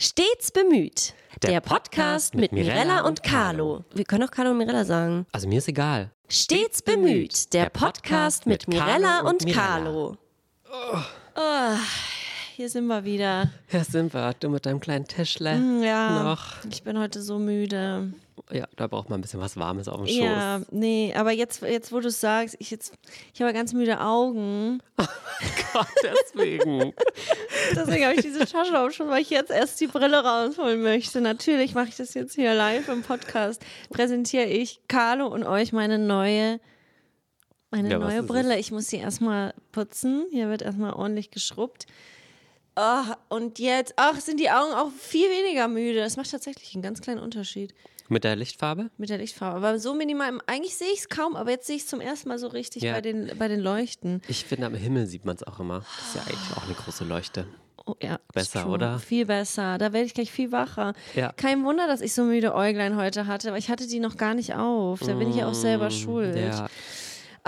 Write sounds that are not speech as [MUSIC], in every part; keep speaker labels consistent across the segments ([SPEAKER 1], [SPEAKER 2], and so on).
[SPEAKER 1] Stets bemüht.
[SPEAKER 2] Der
[SPEAKER 1] Der,
[SPEAKER 2] Podcast
[SPEAKER 1] Podcast
[SPEAKER 2] mit
[SPEAKER 1] mit Mirella
[SPEAKER 2] Mirella
[SPEAKER 1] und
[SPEAKER 2] Carlo.
[SPEAKER 1] Wir können auch Carlo und Mirella sagen.
[SPEAKER 2] Also mir ist egal.
[SPEAKER 1] Stets bemüht. Der Podcast mit Mirella und Carlo. Oh, hier sind wir wieder.
[SPEAKER 2] Hier sind wir, du mit deinem kleinen Tischle.
[SPEAKER 1] Hm, Ja,
[SPEAKER 2] Noch.
[SPEAKER 1] ich bin heute so müde.
[SPEAKER 2] Ja, da braucht man ein bisschen was Warmes auf dem Schoß.
[SPEAKER 1] Ja, nee, aber jetzt, jetzt wo du es sagst, ich, jetzt, ich habe ganz müde Augen. [LAUGHS]
[SPEAKER 2] Gott, deswegen. [LAUGHS]
[SPEAKER 1] Deswegen habe ich diese Tasche auch schon, weil ich jetzt erst die Brille rausholen möchte. Natürlich mache ich das jetzt hier live im Podcast. Präsentiere ich Carlo und euch meine neue, meine
[SPEAKER 2] Ja,
[SPEAKER 1] neue Brille. Ich muss sie erstmal putzen. Hier wird erstmal ordentlich geschrubbt. Oh, und jetzt, ach, sind die Augen auch viel weniger müde. Das macht tatsächlich einen ganz kleinen Unterschied
[SPEAKER 2] Mit der Lichtfarbe?
[SPEAKER 1] mit der Lichtfarbe. Aber so minimal, eigentlich sehe ich es kaum, aber jetzt sehe ich es zum ersten Mal so richtig
[SPEAKER 2] Ja.
[SPEAKER 1] bei, den, bei den Leuchten.
[SPEAKER 2] Ich finde, am Himmel sieht man es auch immer. Das ist ja eigentlich auch eine große Leuchte.
[SPEAKER 1] Oh, ja,
[SPEAKER 2] Besser, oder?
[SPEAKER 1] Viel besser. Da werde ich gleich viel wacher.
[SPEAKER 2] Ja.
[SPEAKER 1] Kein Wunder, dass ich so müde Äuglein heute hatte, aber ich hatte die noch gar nicht auf. Da bin ich ja auch selber schuld.
[SPEAKER 2] Mm, Ja,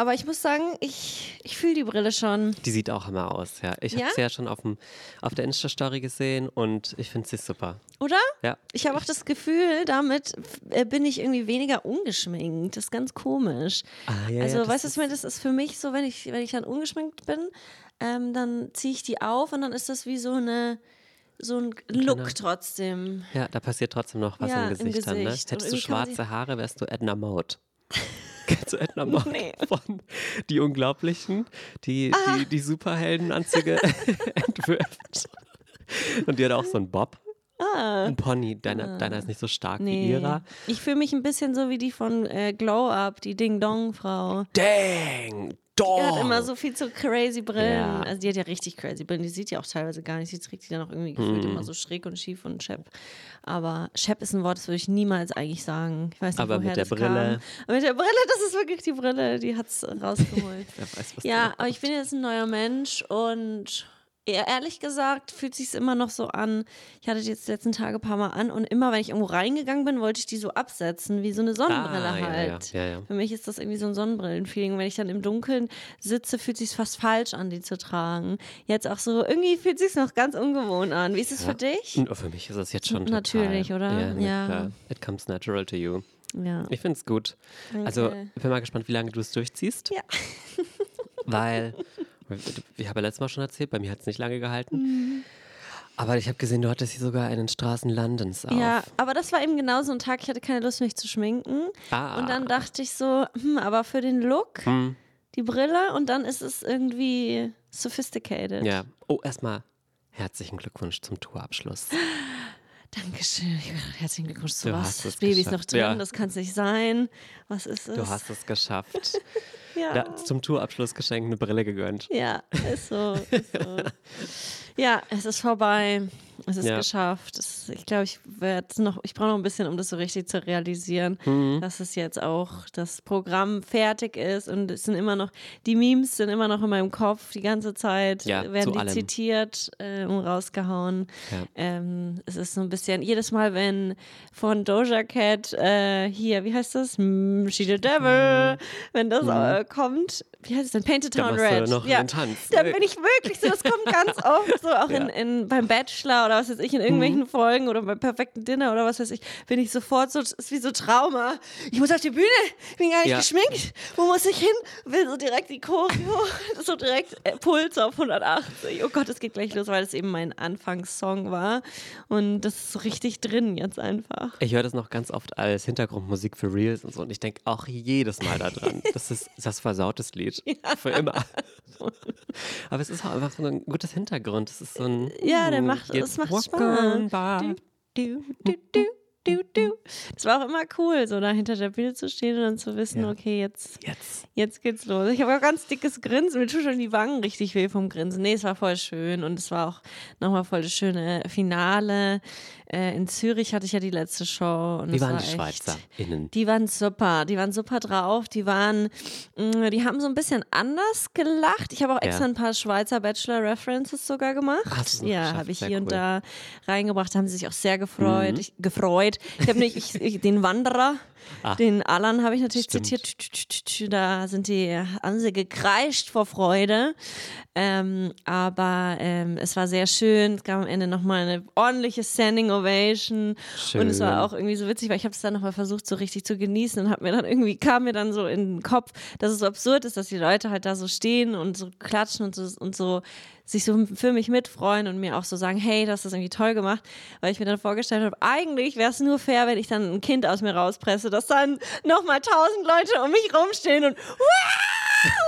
[SPEAKER 1] Aber ich muss sagen, ich, ich fühle die Brille schon.
[SPEAKER 2] die sieht auch immer aus. Ja, ich
[SPEAKER 1] Ja?
[SPEAKER 2] habe sie ja schon auf, dem, auf der Insta-Story gesehen und ich finde sie super.
[SPEAKER 1] Oder?
[SPEAKER 2] Ja.
[SPEAKER 1] Ich habe auch das Gefühl, damit äh, bin ich irgendwie weniger ungeschminkt. Das ist ganz komisch.
[SPEAKER 2] Ah, ja,
[SPEAKER 1] also,
[SPEAKER 2] ja,
[SPEAKER 1] weißt du, das ist für mich so, wenn ich, wenn ich dann ungeschminkt bin, ähm, dann ziehe ich die auf und dann ist das wie so eine so ein Look trotzdem.
[SPEAKER 2] Ja, da passiert trotzdem noch was
[SPEAKER 1] Ja,
[SPEAKER 2] im
[SPEAKER 1] im
[SPEAKER 2] Gesicht dann, ne?
[SPEAKER 1] Gesicht.
[SPEAKER 2] Hättest du schwarze Haare, wärst du Edna Mode. [LAUGHS] Kennst du Edna [LAUGHS] Mode
[SPEAKER 1] Nee.
[SPEAKER 2] von Die Unglaublichen, die
[SPEAKER 1] Ah.
[SPEAKER 2] die, die Superheldenanzüge [LAUGHS] entwirft. Und die hat auch so einen Bob. Ein Pony. Deiner, deiner ist nicht so stark wie
[SPEAKER 1] Ah. Nee.
[SPEAKER 2] ihrer.
[SPEAKER 1] Ich fühle mich ein bisschen so wie die von äh, Glow Up, die Ding Dong Frau.
[SPEAKER 2] Dang! Dong!
[SPEAKER 1] Die hat immer so viel zu crazy Brillen.
[SPEAKER 2] Ja.
[SPEAKER 1] Also die hat ja richtig crazy Brillen. Die sieht ja auch teilweise gar nicht. Die trägt die dann auch irgendwie gefühlt
[SPEAKER 2] Mhm.
[SPEAKER 1] immer so schräg und schief und schepp. Aber schepp ist ein Wort, das würde ich niemals eigentlich sagen. Ich weiß nicht,
[SPEAKER 2] Aber
[SPEAKER 1] woher
[SPEAKER 2] mit der
[SPEAKER 1] das
[SPEAKER 2] Brille.
[SPEAKER 1] Kam. Aber mit der Brille, das ist wirklich die Brille, die hat es rausgeholt. [LAUGHS]
[SPEAKER 2] Wer weiß, was
[SPEAKER 1] ja, aber ich bin jetzt ein neuer Mensch und ehrlich gesagt fühlt sich immer noch so an. Ich hatte die jetzt die letzten Tage ein paar Mal an und immer, wenn ich irgendwo reingegangen bin, wollte ich die so absetzen, wie so eine Sonnenbrille
[SPEAKER 2] Ah,
[SPEAKER 1] halt.
[SPEAKER 2] ja, ja, ja.
[SPEAKER 1] Für mich ist das irgendwie so ein Sonnenbrillenfeeling. Wenn ich dann im Dunkeln sitze, fühlt sich fast falsch an, die zu tragen. Jetzt auch so, irgendwie fühlt sich noch ganz ungewohnt an. Wie ist es für dich?
[SPEAKER 2] Und für mich ist das jetzt schon total.
[SPEAKER 1] Natürlich, oder?
[SPEAKER 2] Ja. Klar. It comes natural to you.
[SPEAKER 1] Ja.
[SPEAKER 2] Ich finde es gut. Also,
[SPEAKER 1] Danke.
[SPEAKER 2] ich bin mal gespannt, wie lange du es durchziehst.
[SPEAKER 1] Ja. [LAUGHS]
[SPEAKER 2] Weil, ich habe ja letztes Mal schon erzählt, bei mir hat es nicht lange gehalten.
[SPEAKER 1] Mhm.
[SPEAKER 2] Aber ich habe gesehen, du hattest hier sogar einen Straßen Londons auf.
[SPEAKER 1] Ja, aber das war eben genau so ein Tag, ich hatte keine Lust, mich zu schminken.
[SPEAKER 2] Ah.
[SPEAKER 1] Und dann dachte ich so, hm, aber für den Look,
[SPEAKER 2] Hm.
[SPEAKER 1] die Brille und dann ist es irgendwie sophisticated.
[SPEAKER 2] Ja. Oh, erstmal herzlichen Glückwunsch zum Tourabschluss. [GASPS]
[SPEAKER 1] Dankeschön. Herzlichen Glückwunsch zu
[SPEAKER 2] Du
[SPEAKER 1] was. Das Baby ist noch
[SPEAKER 2] geschafft.
[SPEAKER 1] drin,
[SPEAKER 2] Ja.
[SPEAKER 1] das kann es nicht sein. Was ist es?
[SPEAKER 2] Du hast es geschafft. [LAUGHS]
[SPEAKER 1] ja.
[SPEAKER 2] Ja, zum Tourabschlussgeschenk eine Brille gegönnt.
[SPEAKER 1] Ja, ist so. Ist so. [LAUGHS] ja, es ist vorbei. Es ist
[SPEAKER 2] Ja.
[SPEAKER 1] geschafft. Es, ich glaube, ich werde noch, ich brauche noch ein bisschen, um das so richtig zu realisieren,
[SPEAKER 2] Mhm.
[SPEAKER 1] dass es jetzt auch das Programm fertig ist und es sind immer noch, die Memes sind immer noch in meinem Kopf die ganze Zeit,
[SPEAKER 2] Ja,
[SPEAKER 1] werden die
[SPEAKER 2] allem.
[SPEAKER 1] zitiert äh, und rausgehauen.
[SPEAKER 2] Ja.
[SPEAKER 1] Ähm, es ist so ein bisschen, jedes Mal, wenn von Doja Cat äh, hier, wie heißt das? Mm, She the Devil, wenn das äh, kommt, wie heißt es denn? Painted
[SPEAKER 2] Mhm.
[SPEAKER 1] Town Red.
[SPEAKER 2] noch
[SPEAKER 1] ja.
[SPEAKER 2] Tanz.
[SPEAKER 1] Da bin ich wirklich so, das kommt ganz oft so, auch [LAUGHS] in, in, beim Bachelor oder was weiß ich, in irgendwelchen Folgen oder beim perfekten Dinner oder was weiß ich, bin ich sofort so, es ist wie so Trauma. Ich muss auf die Bühne, ich bin gar nicht
[SPEAKER 2] Ja.
[SPEAKER 1] geschminkt, wo muss ich hin? Will so direkt die Choreo, [LAUGHS] so direkt äh, Puls auf 180. Oh Gott, es geht gleich los, weil das eben mein Anfangssong war und das ist so richtig drin jetzt einfach.
[SPEAKER 2] Ich höre das noch ganz oft als Hintergrundmusik für Reels und so und ich denke auch jedes Mal daran. [LAUGHS] Das ist das versautes Lied. Für immer. [LAUGHS] Aber es ist auch einfach so ein gutes Hintergrund. Es ist so ein.
[SPEAKER 1] Ja, der
[SPEAKER 2] mm,
[SPEAKER 1] macht, es macht
[SPEAKER 2] walk
[SPEAKER 1] Spaß. Du, du, du, du, du. Das war auch immer cool, so da hinter der Bühne zu stehen und dann zu wissen,
[SPEAKER 2] Ja.
[SPEAKER 1] okay, jetzt,
[SPEAKER 2] Jetzt.
[SPEAKER 1] jetzt geht's los. Ich habe auch ganz dickes Grinsen, mir tun schon die Wangen richtig weh vom Grinsen. Nee, es war voll schön und es war auch nochmal voll das schöne Finale. Äh, in Zürich hatte ich ja die letzte Show. Und
[SPEAKER 2] Wie waren
[SPEAKER 1] war
[SPEAKER 2] die
[SPEAKER 1] echt-
[SPEAKER 2] SchweizerInnen?
[SPEAKER 1] Die waren super, die waren super drauf. Die waren, mh, die haben so ein bisschen anders gelacht. Ich habe auch
[SPEAKER 2] Ja.
[SPEAKER 1] extra ein paar Schweizer Bachelor-References sogar gemacht.
[SPEAKER 2] Noch
[SPEAKER 1] ja, habe ich hier und
[SPEAKER 2] cool. Mhm.
[SPEAKER 1] da reingebracht. Haben sie sich auch sehr gefreut. Ich, gefreut. Ich habe nicht ich, ich, den Wanderer,
[SPEAKER 2] Ah.
[SPEAKER 1] den Alan habe ich natürlich
[SPEAKER 2] Stimmt.
[SPEAKER 1] zitiert. Da sind die, haben sie gekreischt vor Freude. Ähm, aber ähm, es war sehr schön. Es gab am Ende nochmal eine ordentliche Standing Ovation. Und es war
[SPEAKER 2] Schön.
[SPEAKER 1] auch irgendwie so witzig, weil ich habe es dann nochmal versucht, so richtig zu genießen und habe mir dann irgendwie, kam mir dann so in den Kopf, dass es so absurd ist, dass die Leute halt da so stehen und so klatschen und so, und so sich so für mich mitfreuen und mir auch so sagen, hey, das ist irgendwie toll gemacht, weil ich mir dann vorgestellt habe, eigentlich wäre es nur fair, wenn ich dann ein Kind aus mir rauspresse, dass dann nochmal tausend Leute um mich rumstehen und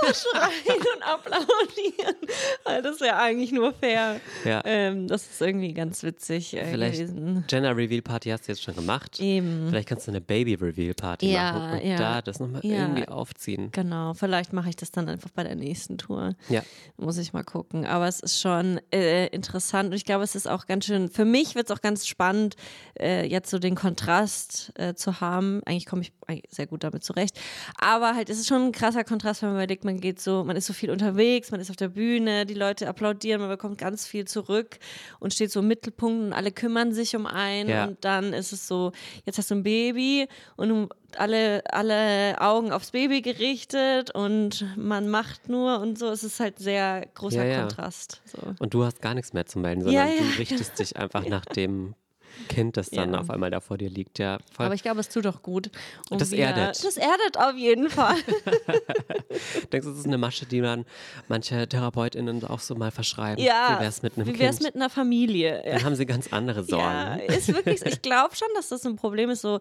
[SPEAKER 1] wow, schreien und applaudieren, weil das wäre eigentlich nur fair.
[SPEAKER 2] Ja.
[SPEAKER 1] Ähm, das ist irgendwie ganz witzig äh,
[SPEAKER 2] Vielleicht
[SPEAKER 1] gewesen.
[SPEAKER 2] Gender Reveal Party hast du jetzt schon gemacht.
[SPEAKER 1] Eben.
[SPEAKER 2] Vielleicht kannst du eine Baby Reveal Party
[SPEAKER 1] Ja,
[SPEAKER 2] machen und
[SPEAKER 1] ja.
[SPEAKER 2] da das nochmal
[SPEAKER 1] Ja.
[SPEAKER 2] irgendwie aufziehen.
[SPEAKER 1] Genau, vielleicht mache ich das dann einfach bei der nächsten Tour.
[SPEAKER 2] Ja.
[SPEAKER 1] Muss ich mal gucken. Aber es ist schon äh, interessant und ich glaube, es ist auch ganz schön, für mich wird es auch ganz spannend, äh, jetzt so den Kontrast äh, zu haben. Eigentlich komme ich sehr gut damit zurecht. Aber halt, es ist schon ein krasser Kontrast, wenn man überlegt, man geht so, man ist so viel unterwegs, man ist auf der Bühne, die Leute applaudieren, man bekommt ganz viel zurück und steht so im Mittelpunkt und alle kümmern sich um einen.
[SPEAKER 2] Ja.
[SPEAKER 1] Und dann ist es so, jetzt hast du ein Baby und alle, alle Augen aufs Baby gerichtet und man macht nur und so. Es ist halt sehr großer
[SPEAKER 2] Ja, ja.
[SPEAKER 1] Kontrast. So.
[SPEAKER 2] Und du hast gar nichts mehr zu melden, sondern du richtest dich [LAUGHS] einfach nach dem Kind, das dann
[SPEAKER 1] Ja.
[SPEAKER 2] auf einmal da vor dir liegt. Ja, voll.
[SPEAKER 1] Aber ich glaube, es tut doch gut. um
[SPEAKER 2] Das
[SPEAKER 1] wieder-
[SPEAKER 2] erdet.
[SPEAKER 1] Das erdet auf jeden Fall. [LAUGHS]
[SPEAKER 2] Denkst du, das ist eine Masche, die man manche TherapeutInnen auch so mal verschreiben?
[SPEAKER 1] ja.
[SPEAKER 2] Wie wär's mit einem
[SPEAKER 1] Wie wär's
[SPEAKER 2] Kind?
[SPEAKER 1] mit einer Familie?
[SPEAKER 2] Dann haben sie ganz andere Sorgen.
[SPEAKER 1] Ja, ist wirklich, ich [LAUGHS] glaube schon, dass das ein Problem ist. So,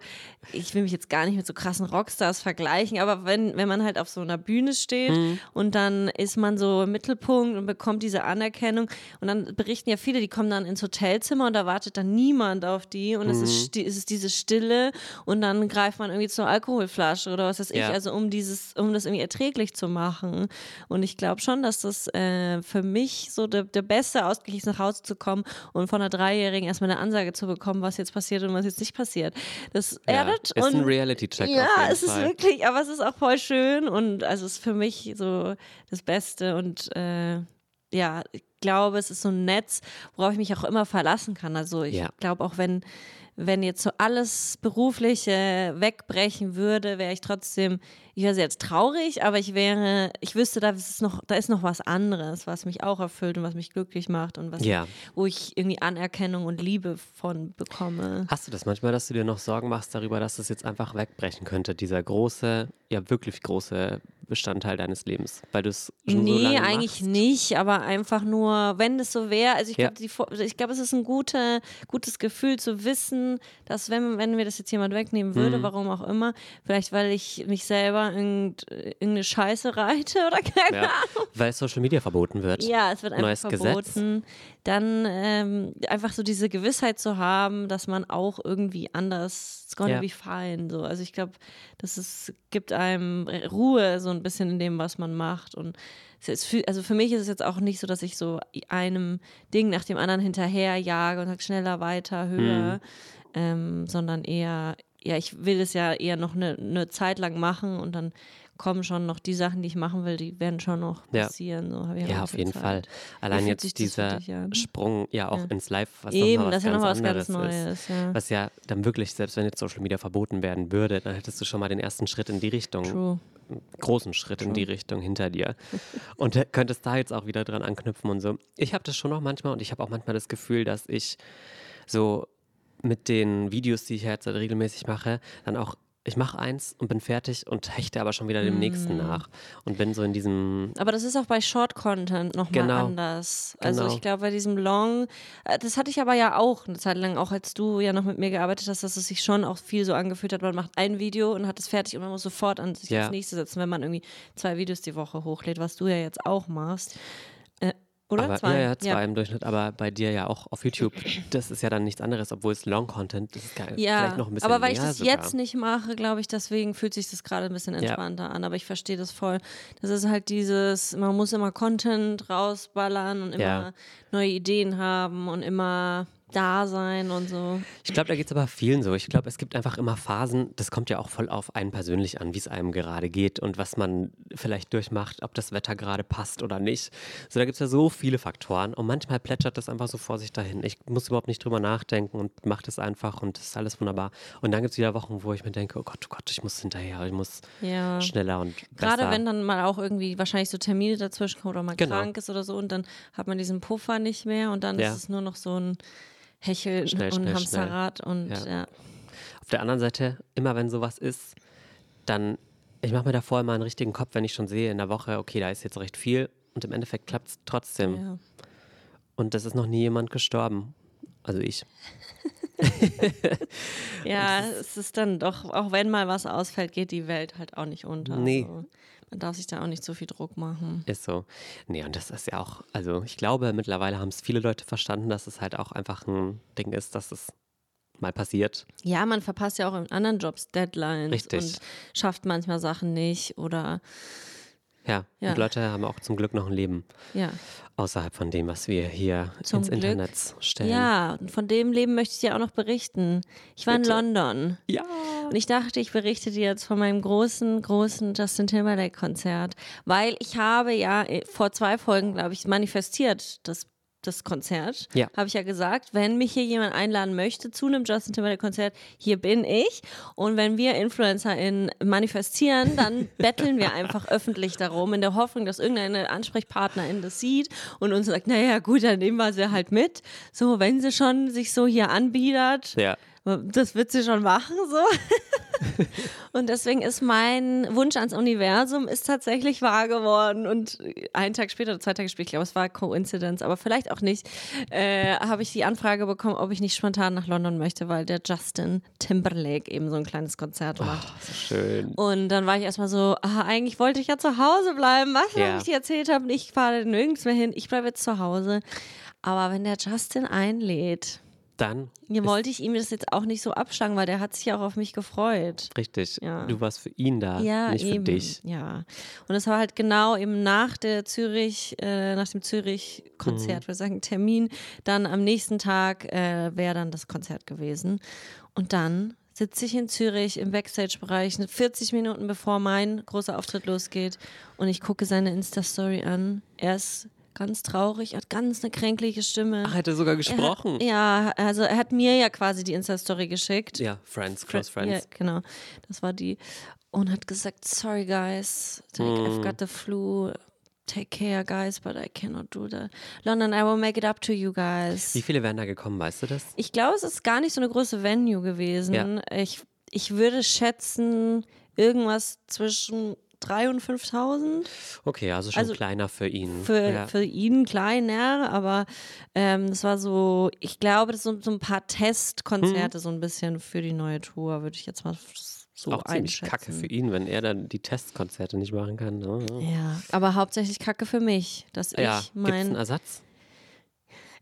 [SPEAKER 1] ich will mich jetzt gar nicht mit so krassen Rockstars vergleichen, aber wenn, wenn man halt auf so einer Bühne steht
[SPEAKER 2] Mhm.
[SPEAKER 1] und dann ist man so im Mittelpunkt und bekommt diese Anerkennung und dann berichten ja viele, die kommen dann ins Hotelzimmer und da wartet dann niemand auf die und es,
[SPEAKER 2] Mhm.
[SPEAKER 1] ist, sti- es ist diese Stille und dann greift man irgendwie zur Alkoholflasche oder was weiß ich,
[SPEAKER 2] Ja.
[SPEAKER 1] also um dieses, um das irgendwie erträglich zu machen. Und ich glaube schon, dass das äh, für mich so der, der beste Ausgleich ist, nach Hause zu kommen und von einer Dreijährigen erstmal eine Ansage zu bekommen, was jetzt passiert und was jetzt nicht passiert. Das
[SPEAKER 2] Ja,
[SPEAKER 1] erdet
[SPEAKER 2] ist
[SPEAKER 1] und
[SPEAKER 2] ein Reality-Check
[SPEAKER 1] ja, es ist wirklich, aber es ist auch voll schön und also es ist für mich so das Beste und äh, ja, ich glaube, es ist so ein Netz, worauf ich mich auch immer verlassen kann. Also ich
[SPEAKER 2] Ja.
[SPEAKER 1] glaube auch, wenn wenn jetzt so alles Berufliche wegbrechen würde, wäre ich trotzdem, ich wäre jetzt traurig, aber ich wäre, ich wüsste, da ist noch, da ist noch was anderes, was mich auch erfüllt und was mich glücklich macht und was,
[SPEAKER 2] Ja.
[SPEAKER 1] wo ich irgendwie Anerkennung und Liebe von bekomme.
[SPEAKER 2] Hast du das manchmal, dass du dir noch Sorgen machst darüber, dass es jetzt einfach wegbrechen könnte, dieser große, ja wirklich große Bestandteil deines Lebens, weil du es schon so
[SPEAKER 1] Nee,
[SPEAKER 2] lange
[SPEAKER 1] eigentlich
[SPEAKER 2] machst?
[SPEAKER 1] nicht, aber einfach nur, wenn es so wäre. Also ich
[SPEAKER 2] Ja.
[SPEAKER 1] glaube, ich glaube, es ist ein guter, gutes Gefühl zu wissen, dass wenn, wenn mir das jetzt jemand wegnehmen würde,
[SPEAKER 2] Mhm.
[SPEAKER 1] warum auch immer, vielleicht weil ich mich selber irgend, irgendeine Scheiße reite oder keine
[SPEAKER 2] Ja, weil Social Media verboten wird.
[SPEAKER 1] ja, es wird einfach
[SPEAKER 2] Neues Gesetz.
[SPEAKER 1] verboten. Dann ähm, einfach so diese Gewissheit zu haben, dass man auch irgendwie anders, it's gonna
[SPEAKER 2] Ja.
[SPEAKER 1] be fine. So. Also ich glaube, das ist, gibt einem Ruhe so ein bisschen in dem, was man macht. Und für, also für mich ist es jetzt auch nicht so, dass ich so einem Ding nach dem anderen hinterherjage und sage schneller, weiter, höher,
[SPEAKER 2] Mhm.
[SPEAKER 1] ähm, sondern eher, ja, ich will es ja eher noch eine, eine Zeit lang machen und dann kommen schon noch die Sachen, die ich machen will, die werden schon noch
[SPEAKER 2] Ja.
[SPEAKER 1] passieren. So habe ich
[SPEAKER 2] Ja,
[SPEAKER 1] noch
[SPEAKER 2] auf jeden
[SPEAKER 1] Zeit.
[SPEAKER 2] Fall. Allein jetzt
[SPEAKER 1] das
[SPEAKER 2] dieser? Sprung ja auch ins Live, was
[SPEAKER 1] Eben,
[SPEAKER 2] noch
[SPEAKER 1] das
[SPEAKER 2] was
[SPEAKER 1] ist ja noch
[SPEAKER 2] ganz
[SPEAKER 1] was ganz
[SPEAKER 2] anderes ist.
[SPEAKER 1] Neues. Ja.
[SPEAKER 2] Was ja dann wirklich, selbst wenn jetzt Social Media verboten werden würde, dann hättest du schon mal den ersten Schritt in die Richtung,
[SPEAKER 1] True.
[SPEAKER 2] großen Schritt in die Richtung hinter dir. [LAUGHS] Und könntest da jetzt auch wieder dran anknüpfen und so. Ich habe das schon noch manchmal und ich habe auch manchmal das Gefühl, dass ich so mit den Videos, die ich jetzt regelmäßig mache, dann auch ich mache eins und bin fertig und hechte aber schon wieder dem
[SPEAKER 1] Mm.
[SPEAKER 2] nächsten nach und bin so in diesem
[SPEAKER 1] Aber das ist auch bei Short Content nochmal
[SPEAKER 2] Genau.
[SPEAKER 1] anders. Also
[SPEAKER 2] Genau.
[SPEAKER 1] ich glaube, bei diesem Long, äh, das hatte ich aber ja auch eine Zeit lang, auch als du ja noch mit mir gearbeitet hast, dass es sich schon auch viel so angefühlt hat, man macht ein Video und hat es fertig und man muss sofort an sich
[SPEAKER 2] Ja.
[SPEAKER 1] das nächste setzen, wenn man irgendwie zwei Videos die Woche hochlädt, was du ja jetzt auch machst. Oder?
[SPEAKER 2] Aber,
[SPEAKER 1] zwei?
[SPEAKER 2] Ja, ja, zwei im Durchschnitt, aber bei dir ja auch auf YouTube. Das ist ja dann nichts anderes, obwohl es Long Content, das ist
[SPEAKER 1] Ja,
[SPEAKER 2] vielleicht noch ein bisschen
[SPEAKER 1] aber weil ich das
[SPEAKER 2] sogar.
[SPEAKER 1] jetzt nicht mache, glaube ich, deswegen fühlt sich das gerade ein bisschen entspannter an. Aber ich verstehe das voll. Das ist halt dieses, man muss immer Content rausballern und immer
[SPEAKER 2] Ja.
[SPEAKER 1] neue Ideen haben und immer da sein und so.
[SPEAKER 2] Ich glaube, da geht es aber vielen so. Ich glaube, es gibt einfach immer Phasen, das kommt ja auch voll auf einen persönlich an, wie es einem gerade geht und was man vielleicht durchmacht, ob das Wetter gerade passt oder nicht. So, da gibt es ja so viele Faktoren und manchmal plätschert das einfach so vor sich dahin. Ich muss überhaupt nicht drüber nachdenken und mache das einfach und das ist alles wunderbar. Und dann gibt es wieder Wochen, wo ich mir denke, oh Gott, oh Gott, ich muss hinterher, ich muss
[SPEAKER 1] Ja.
[SPEAKER 2] schneller und
[SPEAKER 1] Gerade
[SPEAKER 2] besser.
[SPEAKER 1] wenn dann mal auch irgendwie wahrscheinlich so Termine dazwischen kommen oder mal
[SPEAKER 2] Genau.
[SPEAKER 1] krank ist oder so und dann hat man diesen Puffer nicht mehr und dann
[SPEAKER 2] Ja.
[SPEAKER 1] ist es nur noch so ein Hecheln
[SPEAKER 2] Schnell,
[SPEAKER 1] und
[SPEAKER 2] schnell,
[SPEAKER 1] Hamsterrad und
[SPEAKER 2] Ja.
[SPEAKER 1] ja.
[SPEAKER 2] Auf der anderen Seite, immer wenn sowas ist, dann, ich mache mir davor immer einen richtigen Kopf, wenn ich schon sehe in der Woche, okay, da ist jetzt recht viel und im Endeffekt klappt es trotzdem.
[SPEAKER 1] ja.
[SPEAKER 2] Und es ist noch nie jemand gestorben. Also ich. [LAUGHS]
[SPEAKER 1] Ja, es ist dann doch, auch wenn mal was ausfällt, geht die Welt halt auch nicht unter.
[SPEAKER 2] Nee.
[SPEAKER 1] Also, man darf sich da auch nicht so viel Druck machen.
[SPEAKER 2] Ist so. Nee, und das ist ja auch, also ich glaube, mittlerweile haben es viele Leute verstanden, dass es halt auch einfach ein Ding ist, dass es mal passiert.
[SPEAKER 1] Ja, man verpasst ja auch in anderen Jobs Deadlines
[SPEAKER 2] Richtig.
[SPEAKER 1] und schafft manchmal Sachen nicht oder
[SPEAKER 2] Ja,
[SPEAKER 1] Ja.
[SPEAKER 2] und Leute haben auch zum Glück noch ein Leben
[SPEAKER 1] ja.
[SPEAKER 2] außerhalb von dem, was wir hier
[SPEAKER 1] Zum
[SPEAKER 2] ins
[SPEAKER 1] Glück.
[SPEAKER 2] Internet stellen.
[SPEAKER 1] Ja, und von dem Leben möchte ich dir auch noch berichten. Ich war in
[SPEAKER 2] Bitte.
[SPEAKER 1] London.
[SPEAKER 2] Ja.
[SPEAKER 1] Und ich dachte, ich berichte dir jetzt von meinem großen, großen Justin Timberlake-Konzert, weil ich habe ja äh, vor zwei Folgen, glaube ich, manifestiert, das, das Konzert.
[SPEAKER 2] Ja.
[SPEAKER 1] Habe ich ja gesagt, wenn mich hier jemand einladen möchte zu einem Justin Timberlake-Konzert, hier bin ich. Und wenn wir InfluencerInnen manifestieren, dann [LAUGHS] betteln wir einfach öffentlich darum, in der Hoffnung, dass irgendeine Ansprechpartnerin das sieht und uns sagt, naja, gut, dann nehmen wir sie halt mit. So, wenn sie schon sich so hier anbietet,
[SPEAKER 2] Ja.
[SPEAKER 1] Das wird sie schon machen, so. [LAUGHS] und deswegen ist mein Wunsch ans Universum ist tatsächlich wahr geworden. Und einen Tag später oder zwei Tage später, ich glaube, es war Coincidence, aber vielleicht auch nicht, äh, habe ich die Anfrage bekommen, ob ich nicht spontan nach London möchte, weil der Justin Timberlake eben so ein kleines Konzert macht.
[SPEAKER 2] Oh, so schön.
[SPEAKER 1] Und dann war ich erstmal so, ah, eigentlich wollte ich ja zu Hause bleiben. Was
[SPEAKER 2] Ja.
[SPEAKER 1] ich dir erzählt habe? Ich fahre nirgends mehr hin. Ich bleibe jetzt zu Hause. Aber wenn der Justin einlädt,
[SPEAKER 2] Dann ist
[SPEAKER 1] wollte ich ihm das jetzt auch nicht so abschlagen, weil der hat sich ja auch auf mich gefreut.
[SPEAKER 2] richtig.
[SPEAKER 1] Ja.
[SPEAKER 2] Du warst für ihn da,
[SPEAKER 1] Ja,
[SPEAKER 2] nicht
[SPEAKER 1] eben.
[SPEAKER 2] für dich.
[SPEAKER 1] Ja. Und es war halt genau eben nach der Zürich, äh, nach dem
[SPEAKER 2] Mhm.
[SPEAKER 1] Zürich-Konzert, wir sagen Termin, dann am nächsten Tag äh, wäre dann das Konzert gewesen. Und dann sitze ich in Zürich im Backstage-Bereich, 40 Minuten bevor mein großer Auftritt losgeht und ich gucke seine Insta-Story an. Er ist ganz traurig, hat ganz eine kränkliche Stimme.
[SPEAKER 2] Ach, er hätte sogar
[SPEAKER 1] Er
[SPEAKER 2] gesprochen.
[SPEAKER 1] Hat, ja, also er hat mir ja quasi die Insta-Story geschickt.
[SPEAKER 2] Ja, Friends, Close
[SPEAKER 1] Ja,
[SPEAKER 2] Friends.
[SPEAKER 1] genau. Das war die. Und hat gesagt, sorry guys, take, I've
[SPEAKER 2] Hm.
[SPEAKER 1] got the flu. Take care, guys, but I cannot do that. London, I will make it up to you guys.
[SPEAKER 2] Wie viele wären da gekommen, weißt du das?
[SPEAKER 1] Ich glaube, es ist gar nicht so eine große Venue gewesen.
[SPEAKER 2] Ja.
[SPEAKER 1] Ich, ich würde schätzen, irgendwas zwischen 3.000 und 5.000.
[SPEAKER 2] Okay, also schon
[SPEAKER 1] Also
[SPEAKER 2] kleiner für ihn.
[SPEAKER 1] Für,
[SPEAKER 2] ja.
[SPEAKER 1] für ihn kleiner, aber ähm, das war so, ich glaube, das sind so ein paar Testkonzerte, so ein bisschen für die neue Tour, würde ich jetzt mal so
[SPEAKER 2] auch ziemlich kacke für ihn, wenn er dann die Testkonzerte nicht machen kann. ne?
[SPEAKER 1] Ja, aber hauptsächlich Kacke für mich, dass
[SPEAKER 2] Ja,
[SPEAKER 1] ich
[SPEAKER 2] gibt's einen
[SPEAKER 1] mein.
[SPEAKER 2] Ersatz?